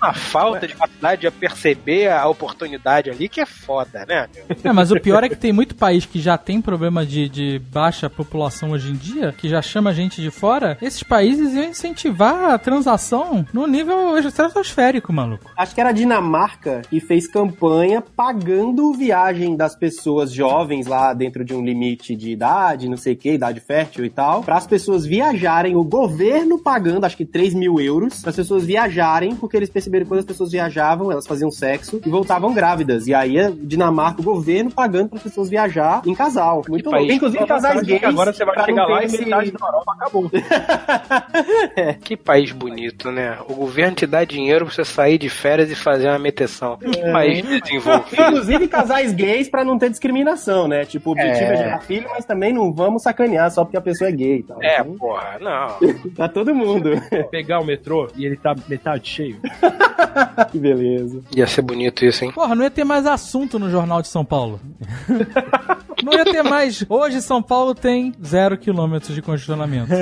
a falta de capacidade de perceber a oportunidade ali que é foda, né? É, mas o pior é que tem muito país que já tem problema de, de baixa população hoje em dia, que já chama gente de fora. Esses países iam incentivar a transação no nível estratosférico, maluco. Acho que era a Dinamarca que fez campanha pagando viagem das pessoas jovens lá dentro de um limite de idade, não sei o que, idade fértil e tal, para as pessoas viajarem, o governo pagando, acho que 3 mil euros, para as pessoas viajarem, porque eles perceberam que quando as pessoas viajavam, elas faziam sexo e voltavam grávidas. E aí a Dinamarca, o governo pagando para as pessoas viajar em casal. Muito louco. Inclusive casais gays. Agora você vai chegar lá e esse- metade da Europa acabou. Que país bonito, né? O governo te dá dinheiro pra você sair de férias e fazer uma meteção. Que É. país desenvolvido. Inclusive casais gays pra não ter discriminação, né? Tipo, o objetivo é, É. gerar filho, mas também não vamos sacanear só porque a pessoa é gay e tal. É, Então, porra, não. Pra todo mundo. Pegar o metrô e ele tá metade cheio. que beleza. Ia ser bonito isso, hein? Porra, não ia ter mais assunto no Jornal de São Paulo. não ia ter mais. Hoje São Paulo tem zero quilômetros de congestionamento.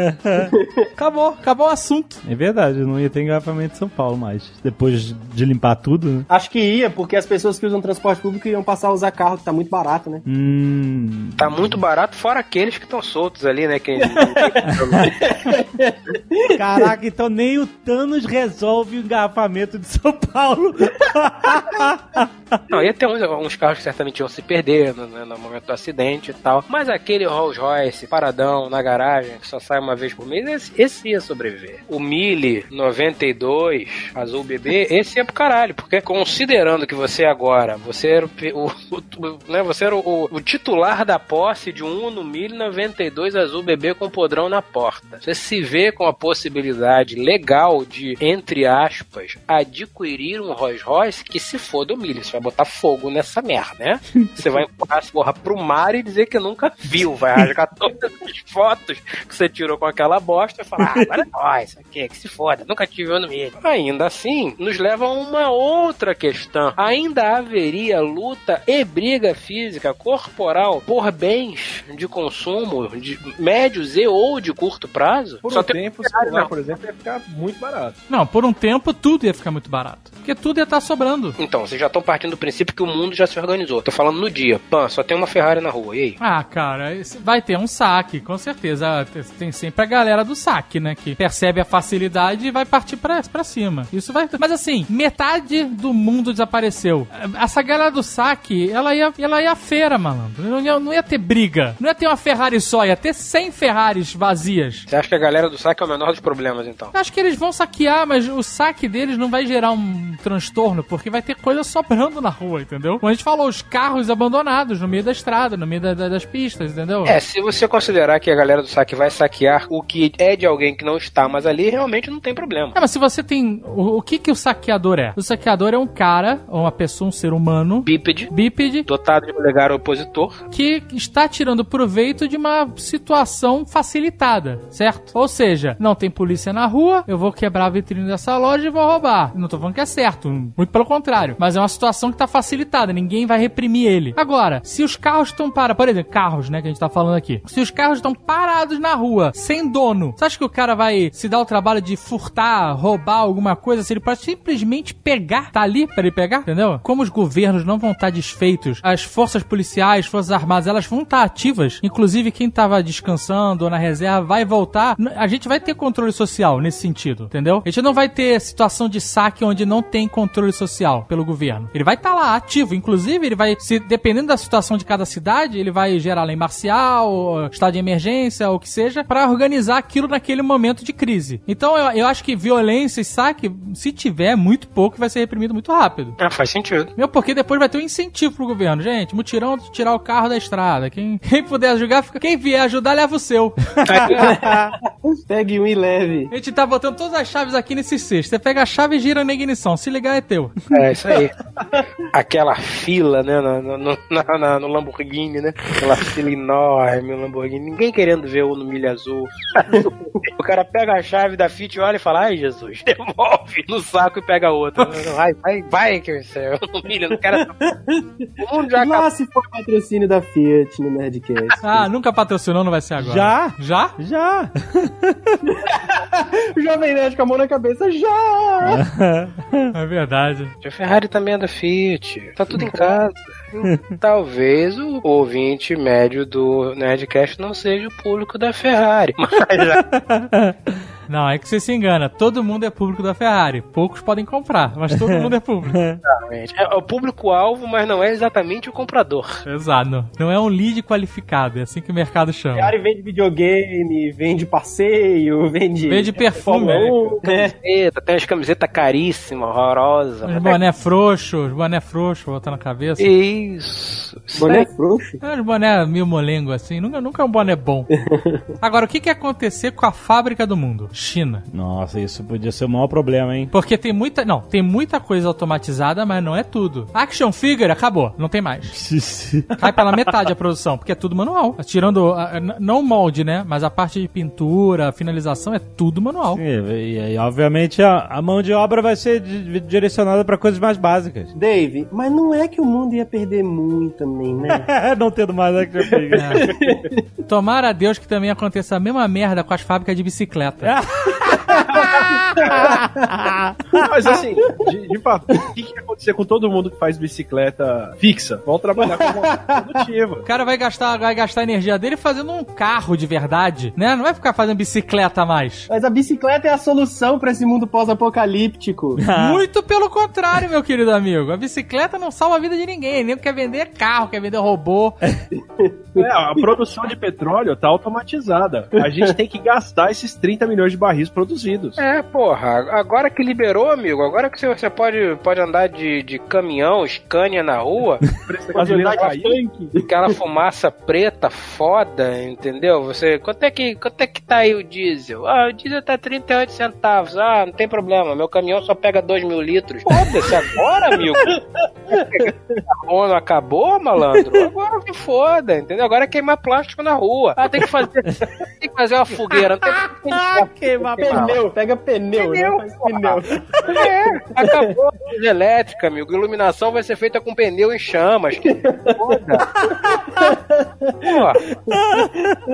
acabou, acabou o assunto. É verdade, não ia ter engarrafamento em São Paulo mais. Depois de limpar tudo, né? Acho que ia, porque as pessoas que usam transporte público iam passar a usar carro, que tá muito barato, né? Hum. Tá muito barato, fora aqueles que estão soltos ali, né? Que... Caraca, então nem o Thanos resolve o engarrafamento de São Paulo. Não, ia ter uns, uns carros que certamente iam se perder no, no- no momento do acidente e tal. Mas aquele Rolls Royce paradão na garagem, que só sai uma vez por mês, esse, esse ia sobreviver. O Mille 92, azul bebê, esse ia pro caralho. Porque considerando que você agora, você era o- o- né, você era o, o titular da posse de um Uno Mille 92 azul bebê com podrão na porta. Você se vê com a possibilidade legal de, entre aspas, adquirir um Rolls Royce que se for do Mille. Você vai botar fogo nessa merda, né? Você vai empurrar essa porra pro mar e dizer que nunca viu. Vai rasgar todas as fotos que você tirou com aquela bosta e falar, ah, agora é nóis, isso aqui, que se foda, nunca tive um no Mille. Ainda assim, nos leva a uma outra questão. Ainda haveria luta e briga física corporal por bens de consumo de médios e ou de curto prazo? Por Só um tem- tempo, o celular, por exemplo, ia ficar muito barato. Não, por um tempo tudo ia ficar muito barato. Porque tudo ia estar sobrando. Então, vocês já estão partindo do princípio que o mundo já se organizou. Tô falando no dia. Pan, só tem uma Ferrari na rua. E aí? Ah, cara, vai ter um saque, com certeza. Tem- sempre a galera do saque, né? Que percebe a facilidade e vai partir pra, pra cima. Isso vai. Mas assim, metade do mundo desapareceu. Essa galera do saque, ela ia, ela ia à feira, malandro. Não ia, não ia ter briga. Não ia ter uma Ferrari só, ia ter 100 Ferraris vazias. Você acha que a galera do saque é o menor dos problemas, então? Eu Acho que eles vão saquear, mas o saque deles não vai gerar um transtorno, porque vai ter coisa sobrando na rua, entendeu? Como a gente falou, os carros abandonados no meio da estrada, no meio da- da- das pistas, entendeu? É, se você considerar que a galera do saque vai saquear o que é de alguém que não está mais ali, realmente não tem problema. É, mas se você tem. O, o que que o saqueador é? O saqueador é um cara, ou uma pessoa, um ser humano. Bípede. Bípede. Dotado de polegar opositor. Que está tirando proveito de uma situação facilitada, certo? Ou seja, não tem polícia na rua, eu vou quebrar a vitrine dessa loja e vou roubar. Não tô falando que é certo, muito pelo contrário. Mas é uma situação que tá facilitada, ninguém vai reprimir ele. Agora, se os carros estão parados, por exemplo, carros, né, que a gente tá falando aqui. Se os carros estão parados na rua, sem dono, você acha que o cara vai se dar o trabalho de furtar, roubar alguma coisa, se ele pode simplesmente pegar, tá ali pra ele pegar, entendeu? Como os governos não vão estar desfeitos, as forças policiais, forças armadas, elas vão estar ativas, inclusive quem tava descansando ou na reserva vai voltar, a gente vai ter controle social nesse sentido, entendeu? A gente não vai ter situação de saque onde não tem controle social pelo governo. Ele vai estar lá ativo, inclusive ele vai, se dependendo da situação de cada cidade, ele vai gerar lei marcial, estado de emergência, ou o que seja, para organizar aquilo naquele momento de crise. Então eu, eu acho que violência e saque, se tiver muito pouco, vai ser reprimido muito rápido. Ah, faz sentido. Meu, porque depois vai ter um incentivo pro governo. Gente, mutirão tirar o carro da estrada. Quem, quem puder ajudar, fica. Quem vier ajudar, leva o seu. Pegue um e leve. A gente tá botando todas as chaves aqui nesse cesto. Você pega a chave e gira na ignição. Se ligar, é teu. É, isso aí. Aquela fila, né, no, no, na- no Lamborghini, né? Aquela fila enorme, o Lamborghini. Ninguém querendo ver o no milha azul. o cara pega a chave da Fiat, olha e fala, ai, Jesus, devolve no saco e pega outra. Vai, vai, vai, que eu no milha, não quero... O mundo já acabou. Lá se for patrocínio da Fiat no Nerdcast. Ah, nunca patrocinou, não vai ser agora. Já? Já? Já. o Jovem Nerd com a mão na cabeça, já! É verdade. A Ferrari também é da Fiat. Tá tudo em casa. Talvez o ouvinte médio do Nerdcast não seja o público da Ferrari. Mas Não, é que você se engana. Todo mundo é público da Ferrari. Poucos podem comprar, mas todo mundo é público. Exatamente. É o público-alvo, mas não é exatamente o comprador. Exato. Não é um lead qualificado, é assim que o mercado chama. Ferrari vende videogame, vende passeio, vende. Vende perfume. Fórmula 1, né? Eita, tem umas camisetas caríssimas, horrorosas. Os boné frouxo, os boné frouxo, botando na cabeça. Isso. Boné frouxo? É, os boné mil molengo assim, nunca, nunca é um boné bom. Agora, o que que ia acontecer com a fábrica do mundo? China. Nossa, isso podia ser o maior problema, hein? Porque tem muita. Não, tem muita coisa automatizada, mas não é tudo. Action figure acabou, não tem mais. Cai pela metade a produção, porque é tudo manual. Tirando. a- não o molde, né? Mas a parte de pintura, finalização, é tudo manual. E, e- e, obviamente a, a mão de obra vai ser di- direcionada pra coisas mais básicas. Dave, mas não é que o mundo ia perder muito também, né? não tendo mais action figure. É. Tomara a Deus que também aconteça a mesma merda com as fábricas de bicicleta. Mas assim, de, de fato, o que, que ia acontecer com todo mundo que faz bicicleta fixa? Vão trabalhar como produtiva. O cara vai gastar, vai gastar a energia dele fazendo um carro de verdade, né? Não vai ficar fazendo bicicleta mais. Mas a bicicleta é a solução pra esse mundo pós-apocalíptico. Muito pelo contrário, meu querido amigo. A bicicleta não salva a vida de ninguém. Nem quer vender carro, quer vender robô. É, a produção de petróleo tá automatizada. A gente tem que gastar esses 30 milhões de barris produzidos. É, porra, agora que liberou, amigo, agora que você- pode, pode andar de, de caminhão, Scania na rua, Pode andar de cair. aquela fumaça preta foda, entendeu? Você, quanto é que, quanto é que tá aí o diesel? Ah, o diesel tá 38 centavos. Ah, não tem problema, meu caminhão só pega 2 mil litros. Foda-se agora, amigo. A ONU acabou, malandro? Agora que foda, entendeu? Agora é queimar plástico na rua. Ah, tem que fazer, tem que fazer uma fogueira. Não tem, tem que Queimar Pneu, pega pneu, Pneu, né? Pneu. É, acabou a luz elétrica, amigo. Iluminação vai ser feita com pneu em chamas. Que foda. Pô,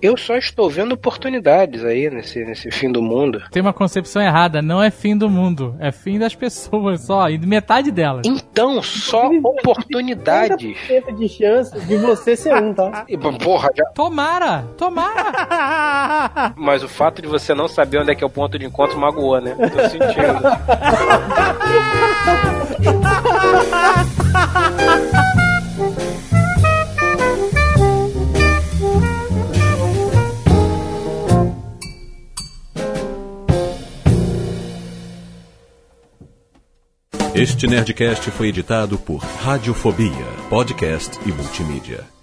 eu só estou vendo oportunidades aí nesse, nesse fim do mundo. Tem uma concepção errada. Não é fim do mundo. É fim das pessoas só. E metade delas. Então, só oportunidades. 30% de chance de você ser um, tá? Porra, já- Tomara! Tomara! mas o fato de você não saber onde é que é o ponto de encontro magoou, né? Tô sentindo. Este Nerdcast foi editado por Radiofobia, podcast e multimídia.